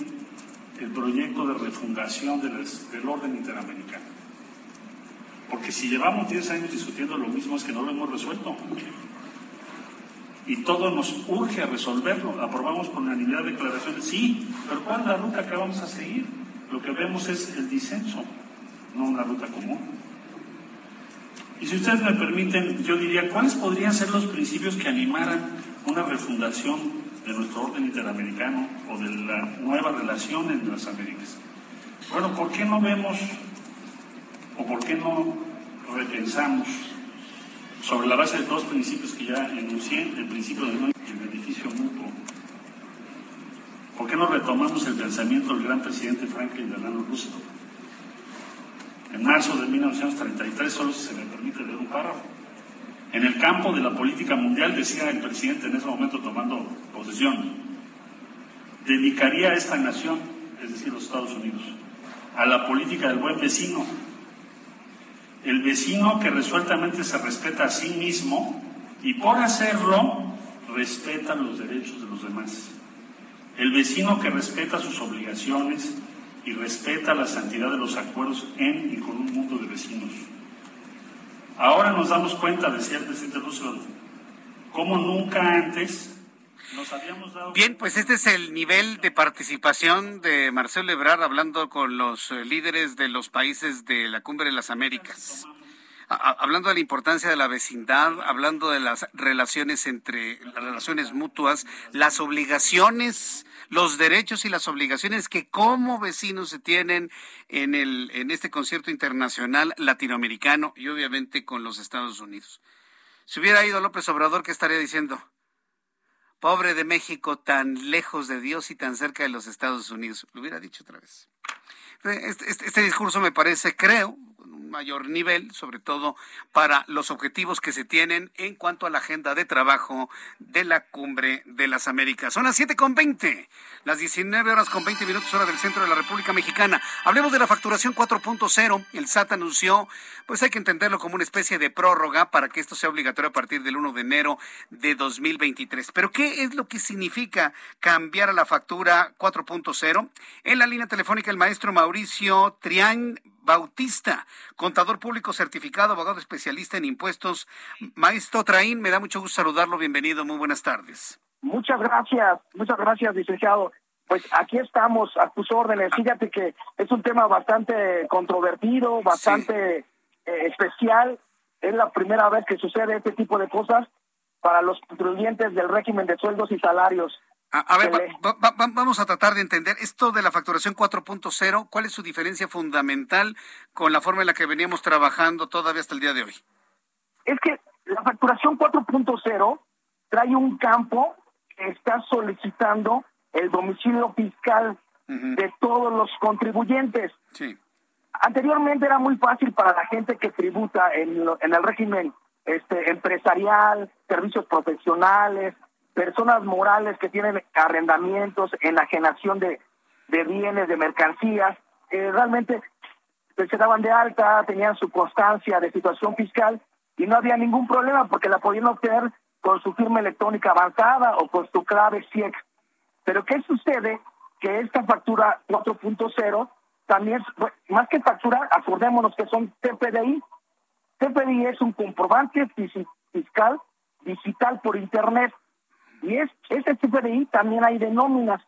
Speaker 15: el proyecto de refundación del orden interamericano. Porque si llevamos 10 años discutiendo lo mismo es que no lo hemos resuelto. Y todo nos urge a resolverlo. Aprobamos por unanimidad declaraciones, sí, pero ¿cuál es la ruta que vamos a seguir? Lo que vemos es el disenso, no una ruta común. Y si ustedes me permiten, yo diría, ¿cuáles podrían ser los principios que animaran una refundación de nuestro orden interamericano o de la nueva relación en las Américas. Bueno, ¿por qué no vemos o por qué no repensamos sobre la base de dos principios que ya enuncié, el principio del beneficio mutuo? ¿Por qué no retomamos el pensamiento del gran presidente Franklin Delano Roosevelt? En marzo de 1933, solo si se me permite leer un párrafo, en el campo de la política mundial, decía el presidente en ese momento tomando posesión, dedicaría a esta nación, es decir, los Estados Unidos, a la política del buen vecino. El vecino que resueltamente se respeta a sí mismo y por hacerlo respeta los derechos de los demás. El vecino que respeta sus obligaciones y respeta la santidad de los acuerdos en y con un mundo de vecinos. Ahora nos damos cuenta, decía el presidente Roosevelt, como nunca antes
Speaker 2: Bien, pues este es el nivel de participación de Marcelo Ebrard hablando con los eh, líderes de los países de la Cumbre de las Américas. hablando de la importancia de la vecindad, hablando de las relaciones entre las relaciones mutuas, las obligaciones los derechos y las obligaciones que como vecinos se tienen en, el, en este concierto internacional latinoamericano y obviamente con los Estados Unidos. Si hubiera ido López Obrador, ¿qué estaría diciendo? Pobre de México, tan lejos de Dios y tan cerca de los Estados Unidos. Lo hubiera dicho otra vez. Este, este, este discurso me parece, creo, mayor nivel, sobre todo para los objetivos que se tienen en cuanto a la agenda de trabajo de la Cumbre de las Américas. Son las siete con veinte, las 19 horas con 20 minutos hora del centro de la República Mexicana. Hablemos de la facturación 4.0. El SAT anunció, pues hay que entenderlo como una especie de prórroga para que esto sea obligatorio a partir del 1 de enero de 2023. Pero ¿qué es lo que significa cambiar a la factura 4.0? En la línea telefónica el maestro Mauricio Trián Bautista, contador público certificado, abogado especialista en impuestos. Maestro Traín, me da mucho gusto saludarlo. Bienvenido, muy buenas tardes.
Speaker 16: Muchas gracias, muchas gracias, licenciado. Pues aquí estamos a tus órdenes. Fíjate que es un tema bastante controvertido, bastante eh, especial. Es la primera vez que sucede este tipo de cosas para los contribuyentes del régimen de sueldos y salarios.
Speaker 2: A, ver, vamos a tratar de entender esto de la facturación 4.0. ¿Cuál es su diferencia fundamental con la forma en la que veníamos trabajando todavía hasta el día de hoy?
Speaker 16: Es que la facturación 4.0 trae un campo que está solicitando el domicilio fiscal de todos los contribuyentes.
Speaker 2: Sí.
Speaker 16: Anteriormente era muy fácil para la gente que tributa en, en el régimen este, empresarial, servicios profesionales, personas morales que tienen arrendamientos, enajenación de, de bienes, de mercancías, eh, realmente pues, se de alta, tenían su constancia de situación fiscal y no había ningún problema porque la podían obtener con su firma electrónica avanzada o con su clave CIEX. Pero ¿qué sucede? Que esta factura 4.0 también, más que factura, acordémonos que son TPDI. TPDI es un comprobante fiscal digital por Internet. Y es, ese CFDI también hay de nóminas.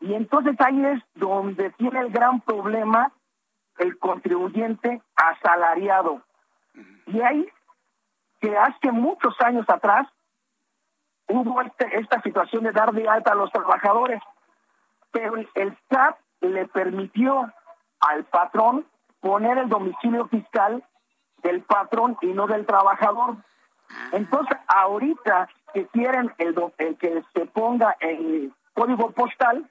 Speaker 16: Y entonces ahí es donde tiene el gran problema el contribuyente asalariado. Y ahí que hace muchos años atrás hubo este, esta situación de dar de alta a los trabajadores, pero el SAT le permitió al patrón poner el domicilio fiscal del patrón y no del trabajador. Entonces, ahorita que quieren el, el que se ponga el código postal,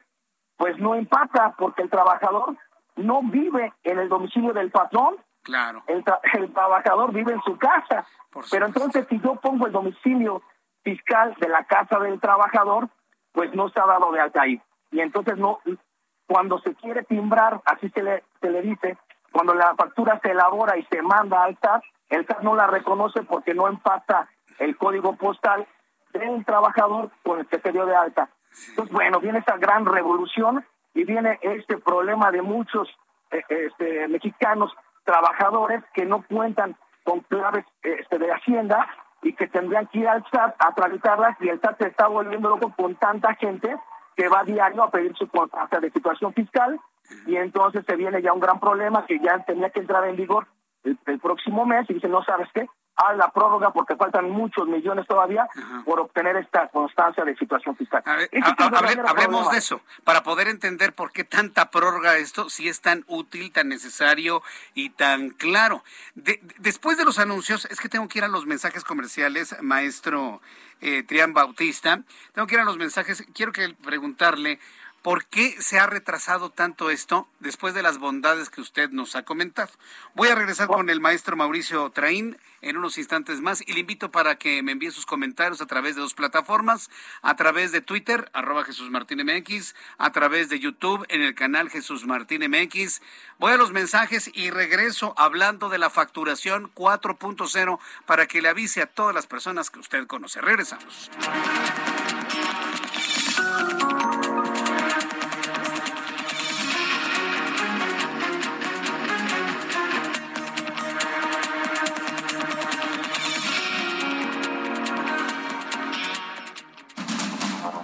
Speaker 16: pues no empata porque el trabajador no vive en el domicilio del patrón.
Speaker 2: Claro.
Speaker 16: El, el trabajador vive en su casa. Pero entonces, si yo pongo el domicilio fiscal de la casa del trabajador, pues no se ha dado de alta ahí. Y entonces no, cuando se quiere timbrar, así se le, se le dice, cuando la factura se elabora y se manda al SAT, el SAT no la reconoce porque no empata el código postal del trabajador con el que se dio de alta. Entonces, bueno, viene esa gran revolución y viene este problema de muchos eh, este, mexicanos trabajadores que no cuentan con claves este, de Hacienda y que tendrían que ir al SAT a tramitarlas y el SAT se está volviendo loco con tanta gente que va diario a pedir su contrata de situación fiscal y entonces se viene ya un gran problema que ya tenía que entrar en vigor el, el próximo mes y dice, no sabes qué, a la prórroga porque faltan muchos millones todavía por obtener esta constancia de situación fiscal.
Speaker 2: hablemos de eso, para poder entender por qué tanta prórroga esto, si es tan útil, tan necesario y tan claro. después de los anuncios, es que tengo que ir a los mensajes comerciales, maestro eh, Trián Bautista, tengo que ir a los mensajes, quiero que preguntarle ¿Por qué se ha retrasado tanto esto después de las bondades que usted nos ha comentado? Voy a regresar con el maestro Mauricio Traín en unos instantes más y le invito para que me envíe sus comentarios a través de dos plataformas, a través de Twitter, arroba Jesús Martín MX, a través de YouTube en el canal Jesús Martín MX. Voy a los mensajes y regreso hablando de la facturación 4.0 para que le avise a todas las personas que usted conoce. Regresamos.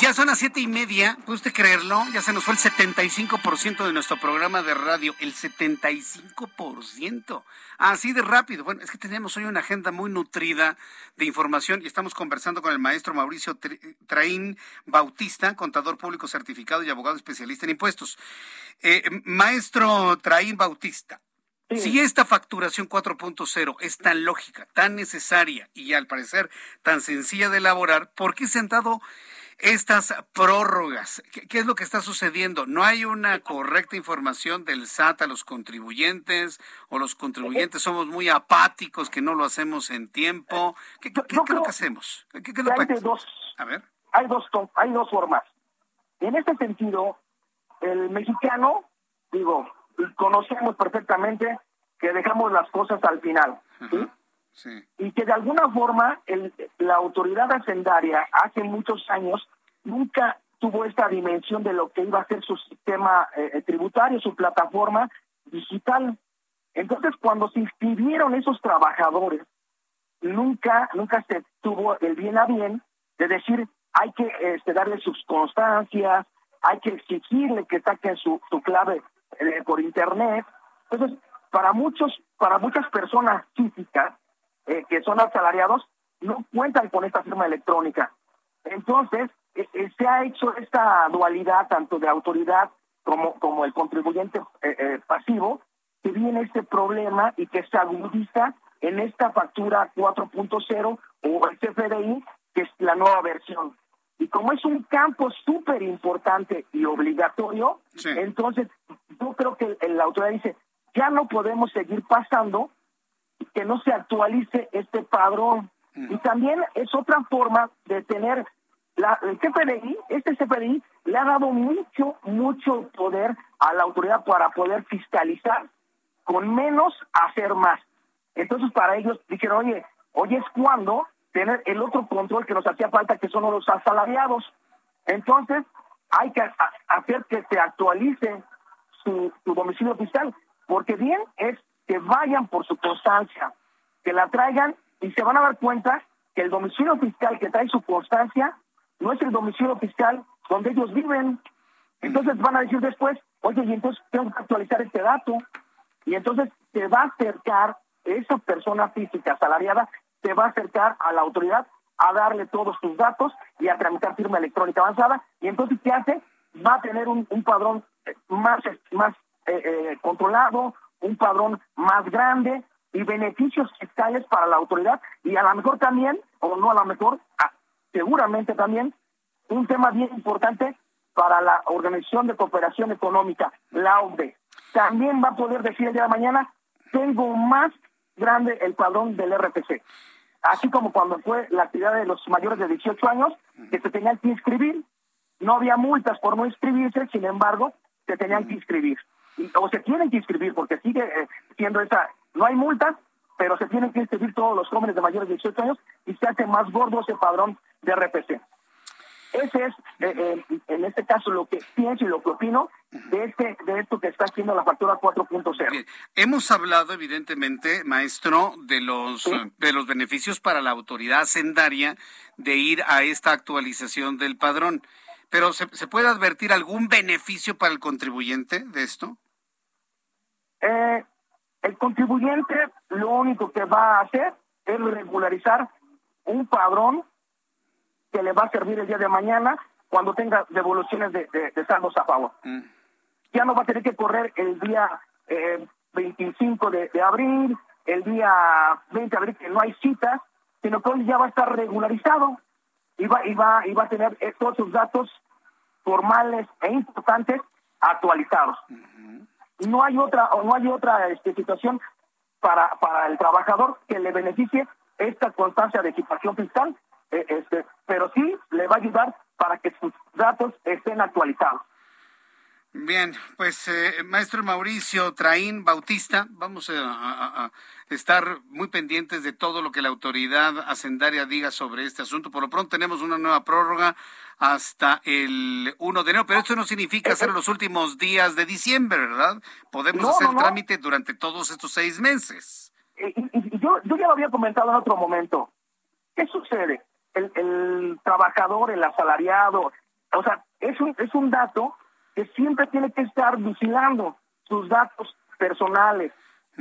Speaker 2: Ya son las siete y media, ¿puede usted creerlo? Ya se nos fue el 75% de nuestro programa de radio, el 75%. Así de rápido. Bueno, es que tenemos hoy una agenda muy nutrida de información y estamos conversando con el maestro Mauricio Traín Bautista, contador público certificado y abogado especialista en impuestos. Eh, maestro Traín Bautista, Si esta facturación 4.0 es tan lógica, tan necesaria y al parecer tan sencilla de elaborar, ¿por qué se han dado estas prórrogas. ¿Qué, es lo que está sucediendo? ¿No hay una correcta información del SAT a los contribuyentes o los contribuyentes somos muy apáticos que no lo hacemos en tiempo? ¿Qué, qué, es lo que hacemos? ¿Qué,
Speaker 16: hay dos,
Speaker 2: a ver.
Speaker 16: Hay dos, hay dos formas. En este sentido, el mexicano, digo, conocemos perfectamente que dejamos las cosas al final. ¿sí? Y que de alguna forma el, la autoridad hacendaria hace muchos años nunca tuvo esta dimensión de lo que iba a ser su sistema eh, eh, tributario, su plataforma digital. Entonces, cuando se inscribieron esos trabajadores, nunca, nunca se tuvo el bien a bien de decir, hay que este, darle sus constancias, hay que exigirle que saquen su, su clave eh, por internet. Entonces, para muchos, para muchas personas físicas, eh, que son asalariados no cuentan con esta firma electrónica. Entonces, eh, eh, se ha hecho esta dualidad tanto de autoridad como, como el contribuyente pasivo, que viene este problema y que se agudiza en esta factura 4.0 o el CFDI, que es la nueva versión. Y como es un campo súper importante y obligatorio, entonces yo creo que la autoridad dice, ya no podemos seguir pasando que no se actualice este padrón. Y también es otra forma de tener la, el CFDI, este CFDI le ha dado mucho, mucho poder a la autoridad para poder fiscalizar con menos hacer más. Entonces para ellos dijeron, oye, hoy es cuando tener el otro control que nos hacía falta, que son los asalariados. Entonces, hay que hacer que se actualice su, su domicilio fiscal, porque bien es que vayan por su constancia, que la traigan y se van a dar cuenta que el domicilio fiscal que trae su constancia no es el domicilio fiscal donde ellos viven. Entonces van a decir después, oye, y entonces tengo que actualizar este dato. Y entonces se va a acercar esa persona física asalariada, se va a acercar a la autoridad a darle todos sus datos y a tramitar firma electrónica avanzada. Y entonces, ¿qué hace? Va a tener un, padrón eh, más, más eh, eh, controlado, un padrón más grande y beneficios fiscales para la autoridad y a lo mejor también, o no a lo mejor, seguramente también, un tema bien importante para la Organización de Cooperación Económica, la OCDE. También va a poder decir el día de mañana, tengo más grande el padrón del RPC así como cuando fue la actividad de los mayores de 18 años, que se tenían que inscribir. No había multas por no inscribirse, sin embargo, se tenían que inscribir. O se tienen que inscribir, porque sigue eh, siendo esa, no hay multas, pero se tienen que inscribir todos los jóvenes de mayores de 18 años y se hace más gordo ese padrón de RPC. Ese es, eh, eh, en este caso, lo que pienso y lo que opino de, este, de esto que está haciendo la factura 4.0.
Speaker 2: Hemos hablado, evidentemente, maestro, de los, de los beneficios para la autoridad hacendaria de ir a esta actualización del padrón. Pero, ¿se, ¿se puede advertir algún beneficio para el contribuyente de esto?
Speaker 16: Eh, el contribuyente lo único que va a hacer es regularizar un padrón que le va a servir el día de mañana cuando tenga devoluciones de, de, saldos a favor. Mm. Ya no va a tener que correr el día eh, 25 de, abril, el día 20 de abril, que no hay citas, sino que hoy ya va a estar regularizado y va, y va, y va a tener todos sus datos formales e importantes actualizados. No hay otra, no hay otra este, situación para, para el trabajador que le beneficie esta constancia de equipación fiscal eh, este, pero sí le va a ayudar para que sus datos estén actualizados.
Speaker 2: Bien, pues eh, maestro Mauricio Traín Bautista, vamos a, estar muy pendientes de todo lo que la autoridad hacendaria diga sobre este asunto. Por lo pronto tenemos una nueva prórroga hasta el 1 de enero, pero esto no significa hacer los últimos días de diciembre, ¿verdad? Podemos hacer el trámite durante todos estos seis meses.
Speaker 16: Eh, yo, yo ya lo había comentado en otro momento. ¿Qué sucede? el, trabajador, el asalariado. O sea, es un, es un dato que siempre tiene que estar vigilando sus datos personales.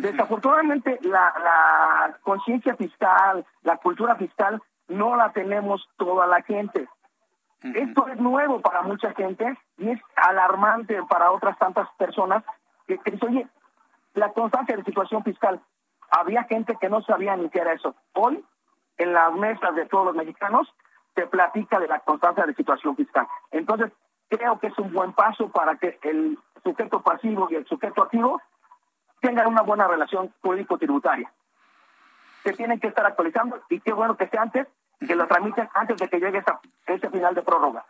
Speaker 16: Desafortunadamente, la, la conciencia fiscal, la cultura fiscal, no la tenemos toda la gente. Esto es nuevo para mucha gente y es alarmante para otras tantas personas que, que oye, la constancia de situación fiscal. Había gente que no sabía ni qué era eso. Hoy en las mesas de todos los mexicanos se platica de la constancia de situación fiscal. Entonces, creo que es un buen paso para que el sujeto pasivo y el sujeto activo tengan una buena relación jurídico-tributaria. Se tienen que estar actualizando y qué bueno que sea antes, que lo tramiten antes de que llegue esa, ese final de prórroga.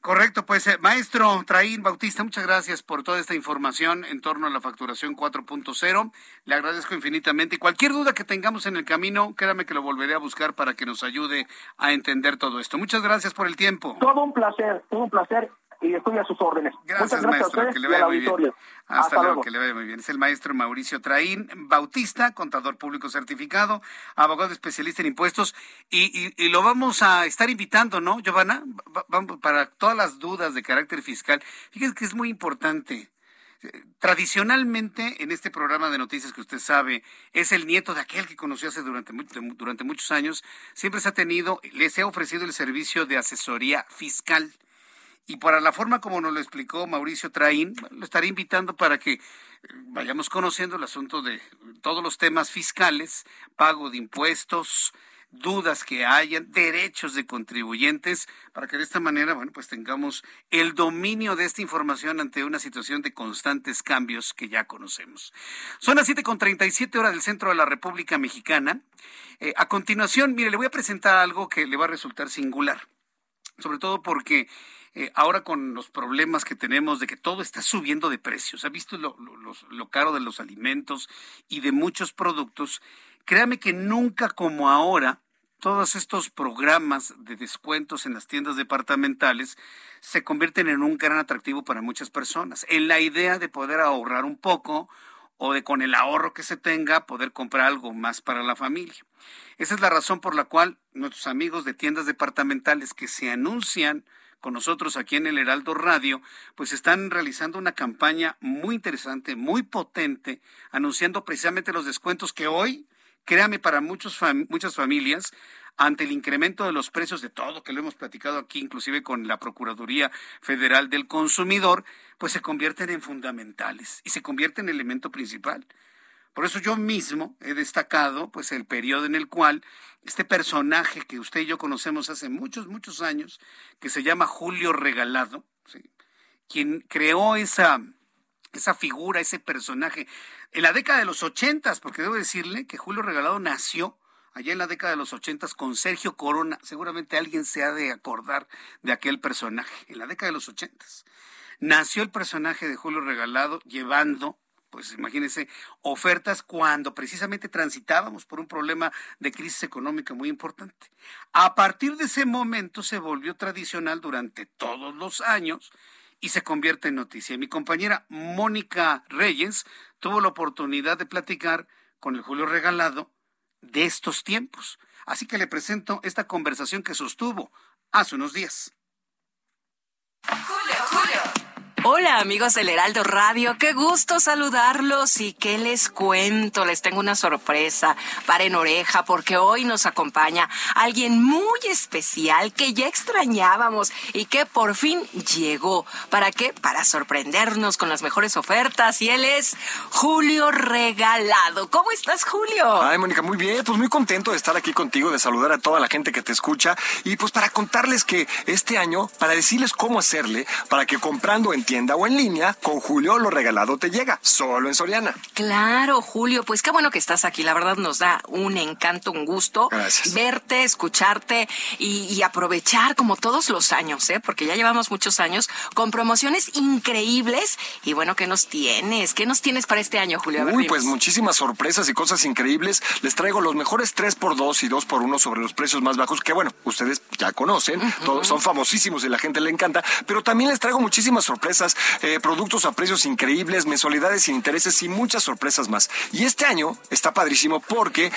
Speaker 2: Correcto, pues eh, maestro Traín Bautista, muchas gracias por toda esta información en torno a la facturación 4.0. Le agradezco infinitamente y cualquier duda que tengamos en el camino, créame que lo volveré a buscar para que nos ayude a entender todo esto. Muchas gracias por el tiempo.
Speaker 16: Todo un placer, todo un placer y estoy a sus órdenes.
Speaker 2: Gracias, maestro. que le vaya muy bien. Hasta, luego, que le vaya muy bien. Es el maestro Mauricio Traín Bautista, contador público certificado, abogado especialista en impuestos, y, y, lo vamos a estar invitando, ¿no, Giovanna? para todas las dudas de carácter fiscal. Fíjese que es muy importante. Tradicionalmente, en este programa de noticias que usted sabe, es el nieto de aquel que conoció hace durante, durante muchos años, siempre se ha tenido, les ha ofrecido el servicio de asesoría fiscal. Y para la forma como nos lo explicó Mauricio Traín, lo estaré invitando para que eh, vayamos conociendo el asunto de todos los temas fiscales, pago de impuestos, dudas que hayan, derechos de contribuyentes, para que de esta manera, bueno, pues tengamos el dominio de esta información ante una situación de constantes cambios que ya conocemos. Son las 7.37 horas del centro de la República Mexicana. Eh, a continuación, mire, le voy a presentar algo que le va a resultar singular, sobre todo porque eh, ahora con los problemas que tenemos de que todo está subiendo de precios, ha visto lo, lo, caro de los alimentos y de muchos productos, créame que nunca como ahora todos estos programas de descuentos en las tiendas departamentales se convierten en un gran atractivo para muchas personas, en la idea de poder ahorrar un poco o de con el ahorro que se tenga poder comprar algo más para la familia. Esa es la razón por la cual nuestros amigos de tiendas departamentales que se anuncian con nosotros aquí en el Heraldo Radio, pues están realizando una campaña muy interesante, muy potente, anunciando precisamente los descuentos que hoy, créame, para muchos muchas familias, ante el incremento de los precios de todo, que lo hemos platicado aquí, inclusive con la Procuraduría Federal del Consumidor, pues se convierten en fundamentales y se convierten en elemento principal. Por eso yo mismo he destacado pues el periodo en el cual este personaje que usted y yo conocemos hace muchos, muchos años, que se llama Julio Regalado, quien creó esa, esa figura, ese personaje, en la década de los ochentas, porque debo decirle que Julio Regalado nació allá en la década de los ochentas con Sergio Corona. Seguramente alguien se ha de acordar de aquel personaje, en la década de los ochentas. Nació el personaje de Julio Regalado llevando pues imagínense, ofertas cuando precisamente transitábamos por un problema de crisis económica muy importante. A partir de ese momento se volvió tradicional durante todos los años y se convierte en noticia. Mi compañera Mónica Reyes tuvo la oportunidad de platicar con el Julio Regalado de estos tiempos. Así que le presento esta conversación que sostuvo hace unos días.
Speaker 17: Hola amigos del Heraldo Radio, qué gusto saludarlos y qué les cuento, les tengo una sorpresa, paren oreja porque hoy nos acompaña alguien muy especial que ya extrañábamos y que por fin llegó. ¿Para qué? Para sorprendernos con las mejores ofertas y él es Julio Regalado. ¿Cómo estás Julio?
Speaker 18: Ay Mónica, muy bien, pues muy contento de estar aquí contigo, de saludar a toda la gente que te escucha y pues para contarles que este año, para decirles cómo hacerle, para que comprando en tienda o en línea, con Julio lo regalado te llega, solo en Soriana.
Speaker 17: Claro, Julio, pues qué bueno que estás aquí. La verdad nos da un encanto, un gusto verte, escucharte y, aprovechar como todos los años, ¿eh? porque ya llevamos muchos años con promociones increíbles. Y bueno, ¿qué nos tienes? ¿Qué nos tienes para este año, Julio?
Speaker 18: Uy, pues muchísimas sorpresas y cosas increíbles. Les traigo los mejores 3x2 y 2x1 sobre los precios más bajos, que bueno, ustedes ya conocen, todos son famosísimos y la gente le encanta, pero también les traigo muchísimas sorpresas eh, productos a precios increíbles, mensualidades sin intereses y muchas sorpresas más. Y este año está padrísimo porque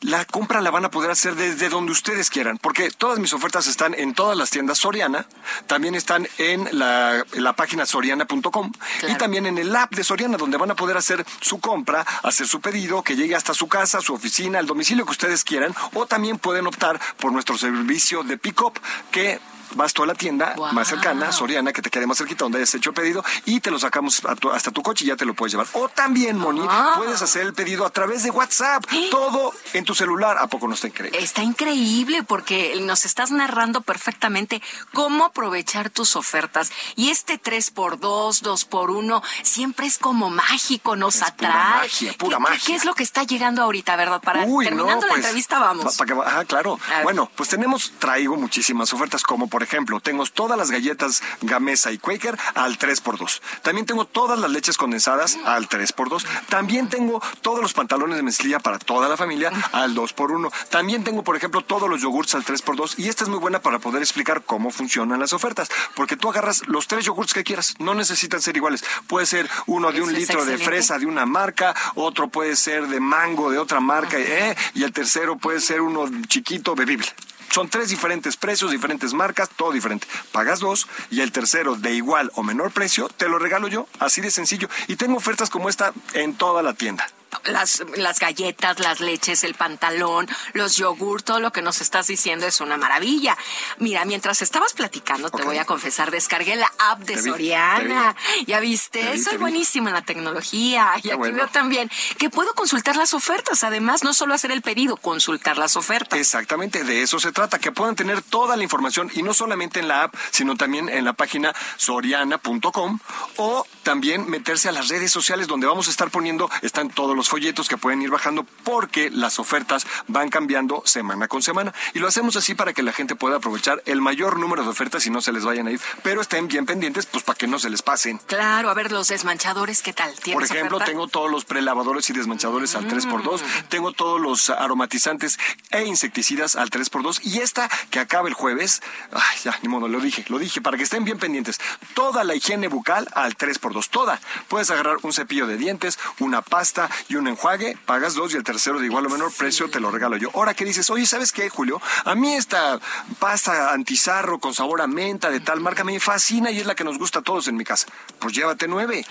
Speaker 18: la compra la van a poder hacer desde donde ustedes quieran, porque todas mis ofertas están en todas las tiendas Soriana, también están en la, página soriana.com y también en el app de Soriana, donde van a poder hacer su compra, hacer su pedido, que llegue hasta su casa, su oficina, el domicilio que ustedes quieran, o también pueden optar por nuestro servicio de pick-up, que vas tú a la tienda más cercana, Soriana, que te quede más cerquita donde hayas hecho el pedido y te lo sacamos hasta tu coche y ya te lo puedes llevar. O también, Moni, puedes hacer el pedido a través de WhatsApp, todo en tu celular. ¿A poco no está increíble?
Speaker 17: Está increíble porque nos estás narrando perfectamente cómo aprovechar tus ofertas. Y este 3x2, 2x1, siempre es como mágico, nos atrae. Pura
Speaker 18: magia, pura magia.
Speaker 17: ¿Qué es lo que está llegando ahorita, verdad? Para terminando la pues, entrevista, vamos.
Speaker 18: ah, claro. Bueno, pues tenemos, traigo muchísimas ofertas como por ejemplo, tengo todas las galletas Gamesa y Quaker al 3x2. También tengo todas las leches condensadas al 3x2. También tengo todos los pantalones de mezclilla para toda la familia al 2x1. También tengo, por ejemplo, todos los yogurts al 3x2. Y esta es muy buena para poder explicar cómo funcionan las ofertas. Porque tú agarras los tres yogurts que quieras. No necesitan ser iguales. Puede ser uno de un litro de fresa de una marca, otro puede ser de mango de otra marca, ¿eh? y el tercero puede ser uno chiquito bebible. Son tres diferentes precios, diferentes marcas, todo diferente. Pagas dos y el tercero de igual o menor precio te lo regalo yo, así de sencillo. Y tengo ofertas como esta en toda la tienda
Speaker 17: las, las galletas, las leches, el pantalón, los yogur, todo lo que nos estás diciendo es una maravilla. Mira, mientras estabas platicando, te voy a confesar, descargué la app de Soriana. ya viste, soy buenísima en la tecnología. Y aquí veo también que puedo consultar las ofertas. Además, no solo hacer el pedido, consultar las ofertas.
Speaker 18: Exactamente, de eso se trata, que puedan tener toda la información y no solamente en la app, sino también en la página soriana.com o también meterse a las redes sociales donde vamos a estar poniendo, están todos los los folletos que pueden ir bajando porque las ofertas van cambiando semana con semana. Y lo hacemos así para que la gente pueda aprovechar el mayor número de ofertas y no se les vayan a ir. Pero estén bien pendientes, pues para que no se les pasen.
Speaker 17: Claro, a ver, los desmanchadores, ¿qué tal?
Speaker 18: Por ejemplo, tengo todos los prelavadores y desmanchadores al 3x2. Mm. Tengo todos los aromatizantes e insecticidas al 3x2. Y esta que acaba el jueves, ay, ya, ni modo, lo dije, lo dije, para que estén bien pendientes. Toda la higiene bucal al 3x2, toda. Puedes agarrar un cepillo de dientes, una pasta y un enjuague, pagas dos y el tercero de igual o menor precio te lo regalo yo. Ahora que dices, oye, ¿sabes qué, Julio? A mí esta pasta antizarro con sabor a menta de tal marca me fascina y es la que nos gusta a todos en mi casa. Pues llévate nueve.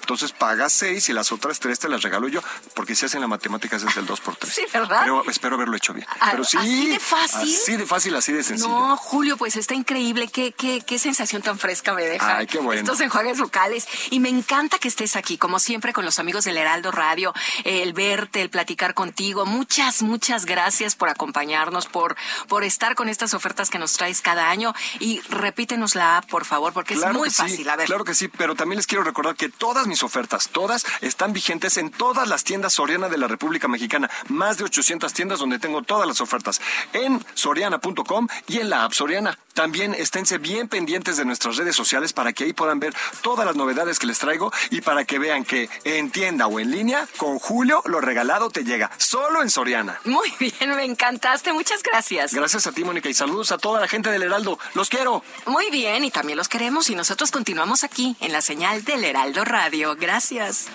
Speaker 18: Entonces pagas seis y las otras tres te las regalo yo, porque si hacen la matemática es del 2 por 3
Speaker 17: Sí, ¿verdad?
Speaker 18: Pero espero haberlo hecho bien. Ah, Pero sí.
Speaker 17: ¿Así de fácil?
Speaker 18: Así de fácil, así de sencillo.
Speaker 17: No, Julio, pues está increíble. Qué, qué, qué sensación tan fresca me deja.
Speaker 18: Ay, qué bueno.
Speaker 17: Estos enjuagues locales. Y me encanta que estés aquí, como siempre, con los amigos del Heraldo Radio, el verte, el platicar contigo. Muchas, muchas gracias por acompañarnos, por, por estar con estas ofertas que nos traes cada año. Y repítenos la app, por favor, porque es muy fácil. A ver.
Speaker 18: Claro que sí, pero también les quiero recordar que todas mis ofertas, todas, están vigentes en todas las tiendas Soriana de la República Mexicana. Más de 800 tiendas donde tengo todas las ofertas. En soriana.com y en la app Soriana. También esténse bien pendientes de nuestras redes sociales para que ahí puedan ver todas las novedades que les traigo y para que vean que en tienda o en línea, con Julio lo regalado te llega. Solo en Soriana.
Speaker 17: Muy bien, me encantaste. Muchas gracias.
Speaker 18: Gracias a ti, Mónica, y saludos a toda la gente del Heraldo. Los quiero.
Speaker 17: Muy bien, y también los queremos y nosotros continuamos aquí en la señal del Heraldo Radio. Gracias.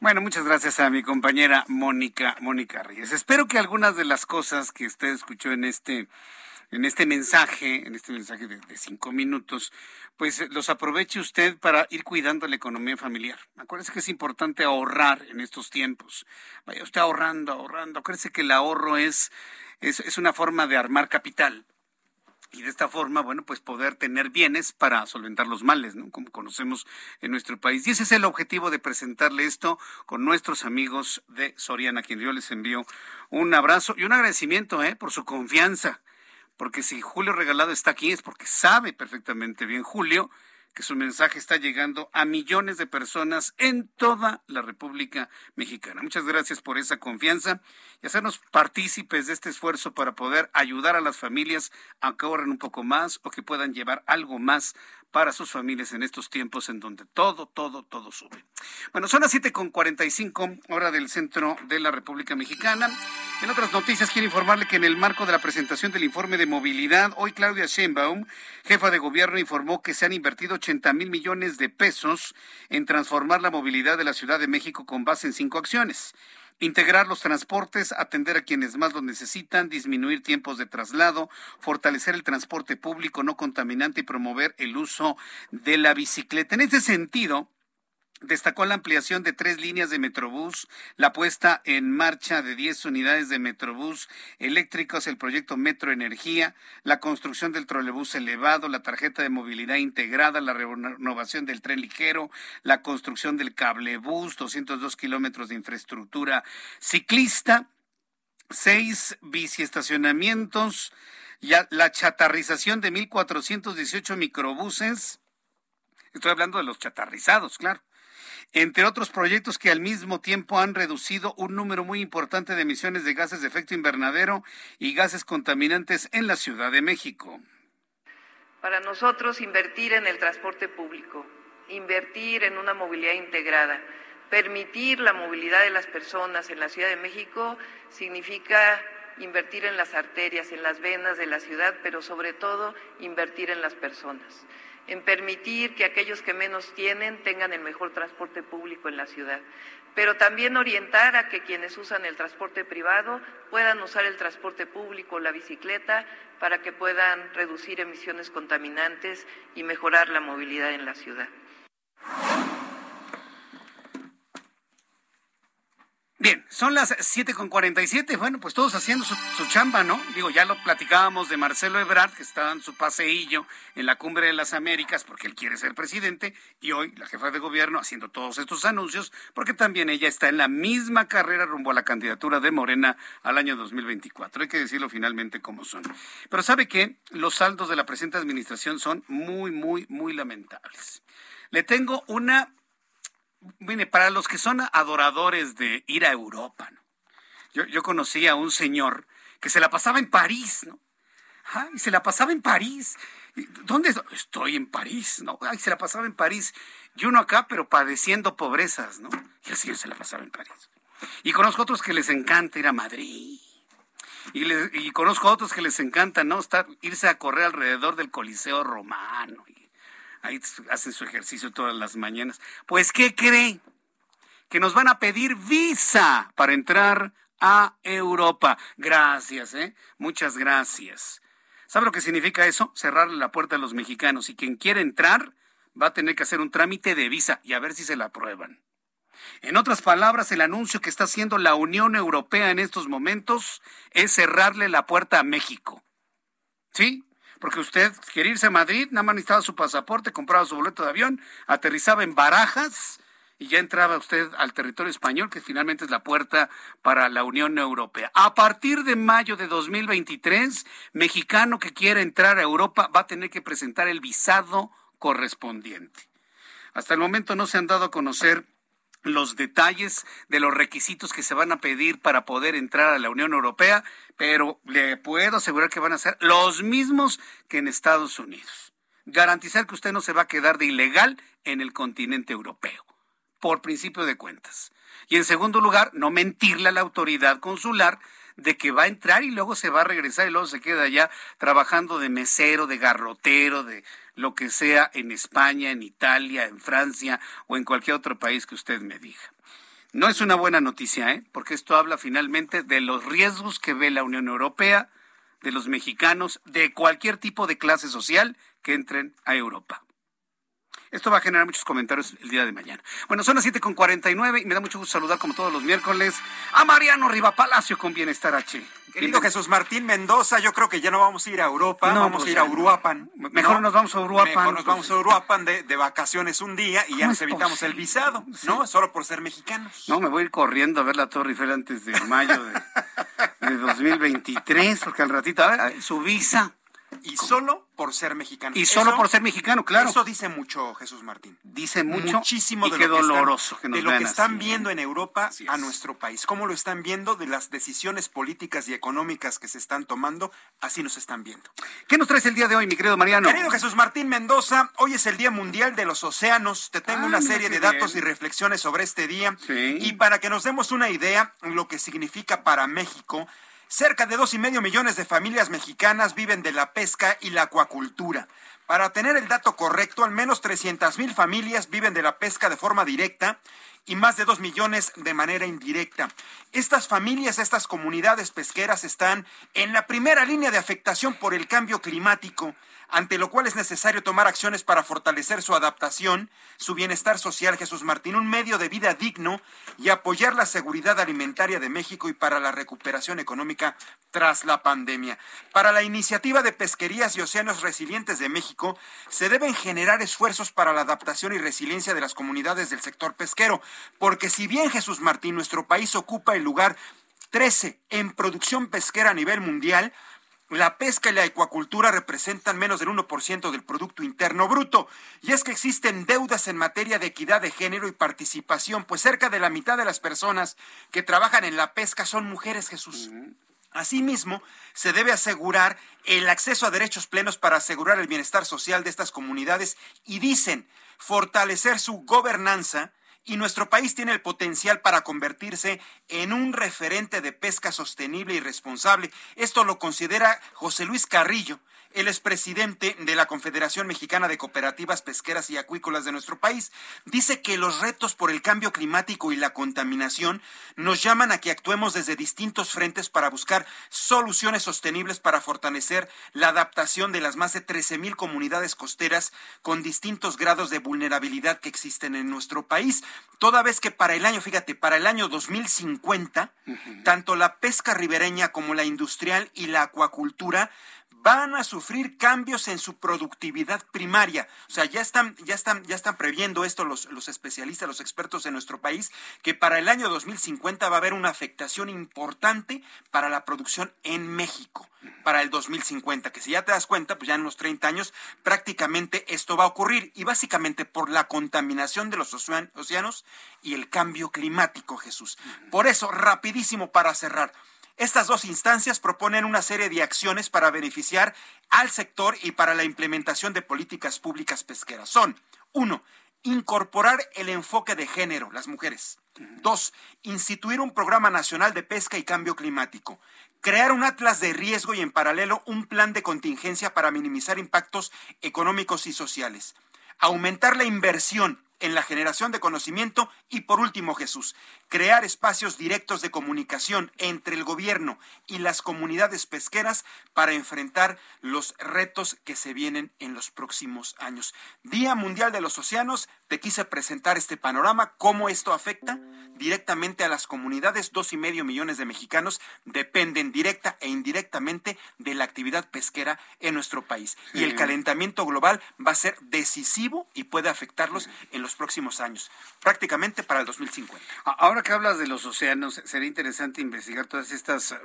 Speaker 2: Bueno, muchas gracias a mi compañera Mónica, Mónica Reyes. Espero que algunas de las cosas que usted escuchó en este, en este mensaje, en este mensaje de, cinco minutos, pues los aproveche usted para ir cuidando la economía familiar. Acuérdese que es importante ahorrar en estos tiempos. Vaya usted ahorrando, ahorrando. Acuérdese que el ahorro es, es, es una forma de armar capital y de esta forma, bueno, pues poder tener bienes para solventar los males, ¿no? Como conocemos en nuestro país. Y ese es el objetivo de presentarle esto con nuestros amigos de Soriana, a quien yo les envío un abrazo y un agradecimiento, ¿eh? Por su confianza. Porque si Julio Regalado está aquí es porque sabe perfectamente bien Julio que su mensaje está llegando a millones de personas en toda la República Mexicana. Muchas gracias por esa confianza y hacernos partícipes de este esfuerzo para poder ayudar a las familias a que ahorren un poco más o que puedan llevar algo más para sus familias en estos tiempos en donde todo, todo, todo sube. Bueno, son las 7.45 hora del centro de la República Mexicana. En otras noticias quiero informarle que en el marco de la presentación del informe de movilidad, hoy Claudia Sheinbaum, jefa de gobierno, informó que se han invertido 80 mil millones de pesos en transformar la movilidad de la Ciudad de México con base en cinco acciones integrar los transportes, atender a quienes más lo necesitan, disminuir tiempos de traslado, fortalecer el transporte público no contaminante y promover el uso de la bicicleta. En ese sentido, Destacó la ampliación de tres líneas de Metrobús, la puesta en marcha de diez unidades de Metrobús eléctricos, el proyecto Metro Energía, la construcción del trolebús elevado, la tarjeta de movilidad integrada, la renovación del tren ligero, la construcción del cablebús, 202 kilómetros de infraestructura ciclista, seis biciestacionamientos, la chatarrización de 1.418 microbuses. Estoy hablando de los chatarrizados, claro entre otros proyectos que al mismo tiempo han reducido un número muy importante de emisiones de gases de efecto invernadero y gases contaminantes en la Ciudad de México.
Speaker 19: Para nosotros, invertir en el transporte público, invertir en una movilidad integrada, permitir la movilidad de las personas en la Ciudad de México significa invertir en las arterias, en las venas de la ciudad, pero sobre todo invertir en las personas en permitir que aquellos que menos tienen tengan el mejor transporte público en la ciudad, pero también orientar a que quienes usan el transporte privado puedan usar el transporte público, la bicicleta, para que puedan reducir emisiones contaminantes y mejorar la movilidad en la ciudad.
Speaker 2: Bien, son las siete con siete. Bueno, pues todos haciendo su, chamba, ¿no? Digo, ya lo platicábamos de Marcelo Ebrard, que está en su paseillo en la Cumbre de las Américas porque él quiere ser presidente, y hoy la jefa de gobierno haciendo todos estos anuncios porque también ella está en la misma carrera rumbo a la candidatura de Morena al año 2024. Hay que decirlo finalmente como son. Pero ¿sabe qué? Los saldos de la presente administración son muy, muy, muy lamentables. Le tengo una mire, para los que son adoradores de ir a Europa, ¿no? yo, yo conocí a un señor que se la pasaba en París, ¿no? y se la pasaba en París. ¿Dónde estoy? en París, ¿no? Ay, se la pasaba en París. Y uno acá, pero padeciendo pobrezas, ¿no? Y el señor se la pasaba en París. Y conozco otros que les encanta ir a Madrid. Y, conozco otros que les encanta, ¿no? Estar, irse a correr alrededor del Coliseo Romano. Y ahí hacen su ejercicio todas las mañanas. Pues, ¿qué creen? Que nos van a pedir visa para entrar a Europa. Gracias, ¿eh? Muchas gracias. ¿Sabe lo que significa eso? Cerrarle la puerta a los mexicanos. Y quien quiere entrar va a tener que hacer un trámite de visa y a ver si se la aprueban. En otras palabras, el anuncio que está haciendo la Unión Europea en estos momentos es cerrarle la puerta a México. ¿Sí? Porque usted quiere irse a Madrid, nada más necesitaba su pasaporte, compraba su boleto de avión, aterrizaba en Barajas y ya entraba usted al territorio español, que finalmente es la puerta para la Unión Europea. A partir de mayo de 2023, mexicano que quiera entrar a Europa va a tener que presentar el visado correspondiente. Hasta el momento no se han dado a conocer los detalles de los requisitos que se van a pedir para poder entrar a la Unión Europea, pero le puedo asegurar que van a ser los mismos que en Estados Unidos. Garantizar que usted no se va a quedar de ilegal en el continente europeo, por principio de cuentas. Y en segundo lugar, no mentirle a la autoridad consular de que va a entrar y luego se va a regresar y luego se queda allá trabajando de mesero, de garrotero, de lo que sea en España, en Italia, en Francia o en cualquier otro país que usted me diga. No es una buena noticia, ¿eh? porque esto habla finalmente de los riesgos que ve la Unión Europea, de los mexicanos, de cualquier tipo de clase social que entren a Europa. Esto va a generar muchos comentarios el día de mañana. Bueno, son las 7.49 y me da mucho gusto saludar como todos los miércoles a Mariano Riva Palacio con Bienestar H.
Speaker 20: Querido Jesús Martín Mendoza, yo creo que ya no vamos a ir a Europa, vamos a
Speaker 2: pues
Speaker 20: ir a Uruapan.
Speaker 2: Mejor nos vamos a Uruapan.
Speaker 20: Mejor nos vamos a Uruapan de, vacaciones un día y ya nos evitamos el visado, ¿no? Solo por ser mexicanos.
Speaker 2: No, me voy a ir corriendo a ver la Torre Eiffel antes de mayo de, de 2023, porque al ratito, a ver, su visa.
Speaker 20: Y solo por ser mexicano.
Speaker 2: Y solo por ser mexicano, claro.
Speaker 20: Eso dice mucho, Jesús Martín.
Speaker 2: Dice mucho.
Speaker 20: Muchísimo
Speaker 2: y
Speaker 20: de
Speaker 2: qué
Speaker 20: lo que están,
Speaker 2: que
Speaker 20: de lo que están viendo en Europa a nuestro país. Cómo lo están viendo de las decisiones políticas y económicas que se están tomando, así nos están viendo.
Speaker 2: ¿Qué nos traes el día de hoy, mi querido Mariano?
Speaker 20: Querido Jesús Martín Mendoza, hoy es el Día Mundial de los Océanos. Te tengo una serie de datos y reflexiones sobre este día. Y para que nos demos una idea lo que significa para México, Cerca de dos y medio millones de familias mexicanas viven de la pesca y la acuacultura. Para tener el dato correcto, al menos 300 mil familias viven de la pesca de forma directa y más de dos millones de manera indirecta. Estas familias, estas comunidades pesqueras están en la primera línea de afectación por el cambio climático ante lo cual es necesario tomar acciones para fortalecer su adaptación, su bienestar social, Jesús Martín, un medio de vida digno y apoyar la seguridad alimentaria de México y para la recuperación económica tras la pandemia. Para la iniciativa de pesquerías y océanos resilientes de México, se deben generar esfuerzos para la adaptación y resiliencia de las comunidades del sector pesquero, porque si bien Jesús Martín, nuestro país ocupa el lugar 13 en producción pesquera a nivel mundial, la pesca y la acuacultura representan menos del 1% del Producto Interno Bruto. Y es que existen deudas en materia de equidad de género y participación, pues cerca de la mitad de las personas que trabajan en la pesca son mujeres, Jesús. Asimismo, se debe asegurar el acceso a derechos plenos para asegurar el bienestar social de estas comunidades y dicen fortalecer su gobernanza y nuestro país tiene el potencial para convertirse en un referente de pesca sostenible y responsable. Esto lo considera José Luis Carrillo, él es presidente de la Confederación Mexicana de Cooperativas Pesqueras y Acuícolas de nuestro país. Dice que los retos por el cambio climático y la contaminación nos llaman a que actuemos desde distintos frentes para buscar soluciones sostenibles para fortalecer la adaptación de las más de 13 mil comunidades costeras con distintos grados de vulnerabilidad que existen en nuestro país. Toda vez que para el año, fíjate, para el año 2050, tanto la pesca ribereña como la industrial y la acuacultura van a sufrir cambios en su productividad primaria. O sea, ya están, ya están, ya están previendo esto los, los especialistas, los expertos en nuestro país, que para el año 2050 va a haber una afectación importante para la producción en México para el 2050, que si ya te das cuenta, pues ya en unos 30 años prácticamente esto va a ocurrir y básicamente por la contaminación de los océanos y el cambio climático, Jesús. Por eso, rapidísimo para cerrar, estas dos instancias proponen una serie de acciones para beneficiar al sector y para la implementación de políticas públicas pesqueras. Son, uno, incorporar el enfoque de género, las mujeres. Dos, instituir un programa nacional de pesca y cambio climático. Crear un atlas de riesgo y en paralelo un plan de contingencia para minimizar impactos económicos y sociales. Aumentar la inversión en la generación de conocimiento y por último Jesús, crear espacios directos de comunicación entre el gobierno y las comunidades pesqueras para enfrentar los retos que se vienen en los próximos años. Día Mundial de los Océanos, te quise presentar este panorama, cómo esto afecta directamente a las comunidades. Dos y medio millones de mexicanos dependen directa e indirectamente de la actividad pesquera en nuestro país. Y el calentamiento global va a ser decisivo y puede afectarlos en los próximos años, prácticamente para el 2050.
Speaker 2: Ahora que hablas de los océanos, sería interesante investigar todas estas eh,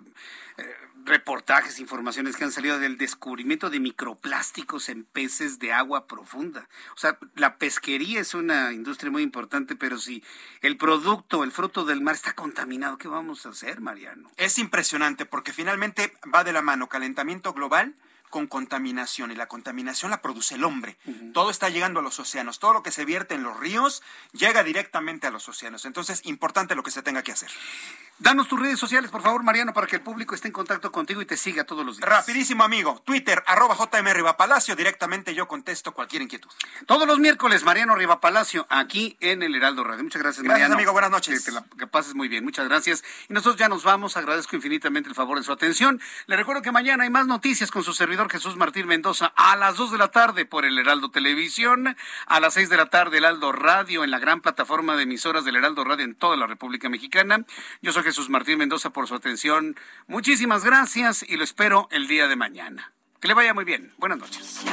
Speaker 2: reportajes, informaciones que han salido del descubrimiento de microplásticos en peces de agua profunda. O sea, la pesquería es una industria muy importante, pero si el producto, el fruto del mar está contaminado, ¿qué vamos a hacer, Mariano?
Speaker 20: Es impresionante porque finalmente va de la mano calentamiento global con contaminación y la contaminación la produce el hombre. Todo está llegando a los océanos, todo lo que se vierte en los ríos llega directamente a los océanos. Entonces, importante lo que se tenga que hacer.
Speaker 2: Danos tus redes sociales, por favor, Mariano, para que el público esté en contacto contigo y te siga todos los días.
Speaker 20: Rapidísimo, amigo. Twitter, arroba JM Rivapalacio. Directamente yo contesto cualquier inquietud.
Speaker 2: Todos los miércoles, Mariano Rivapalacio, aquí en el Heraldo Radio. Muchas gracias, Mariano.
Speaker 20: Amigo. Buenas noches.
Speaker 2: Que, que, pases muy bien. Muchas gracias. Y nosotros ya nos vamos. Agradezco infinitamente el favor de su atención. Le recuerdo que mañana hay más noticias con su servidor Jesús Martín Mendoza a las 2 de la tarde por el Heraldo Televisión, a las 6 de la tarde Heraldo Radio en la gran plataforma de emisoras del Heraldo Radio en toda la República Mexicana. Yo soy Jesús Martín Mendoza por su atención. Muchísimas gracias y lo espero el día de mañana. Que le vaya muy bien. Buenas noches.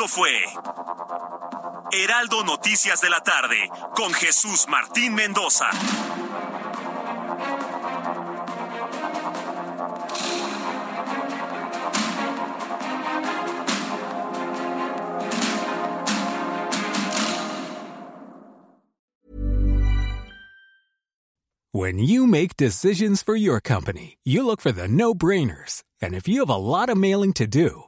Speaker 1: Esto fue Heraldo Noticias de la tarde con Jesús Martín Mendoza.
Speaker 21: When you make decisions for your company, you look for the no-brainers. And if you have a lot of mailing to do,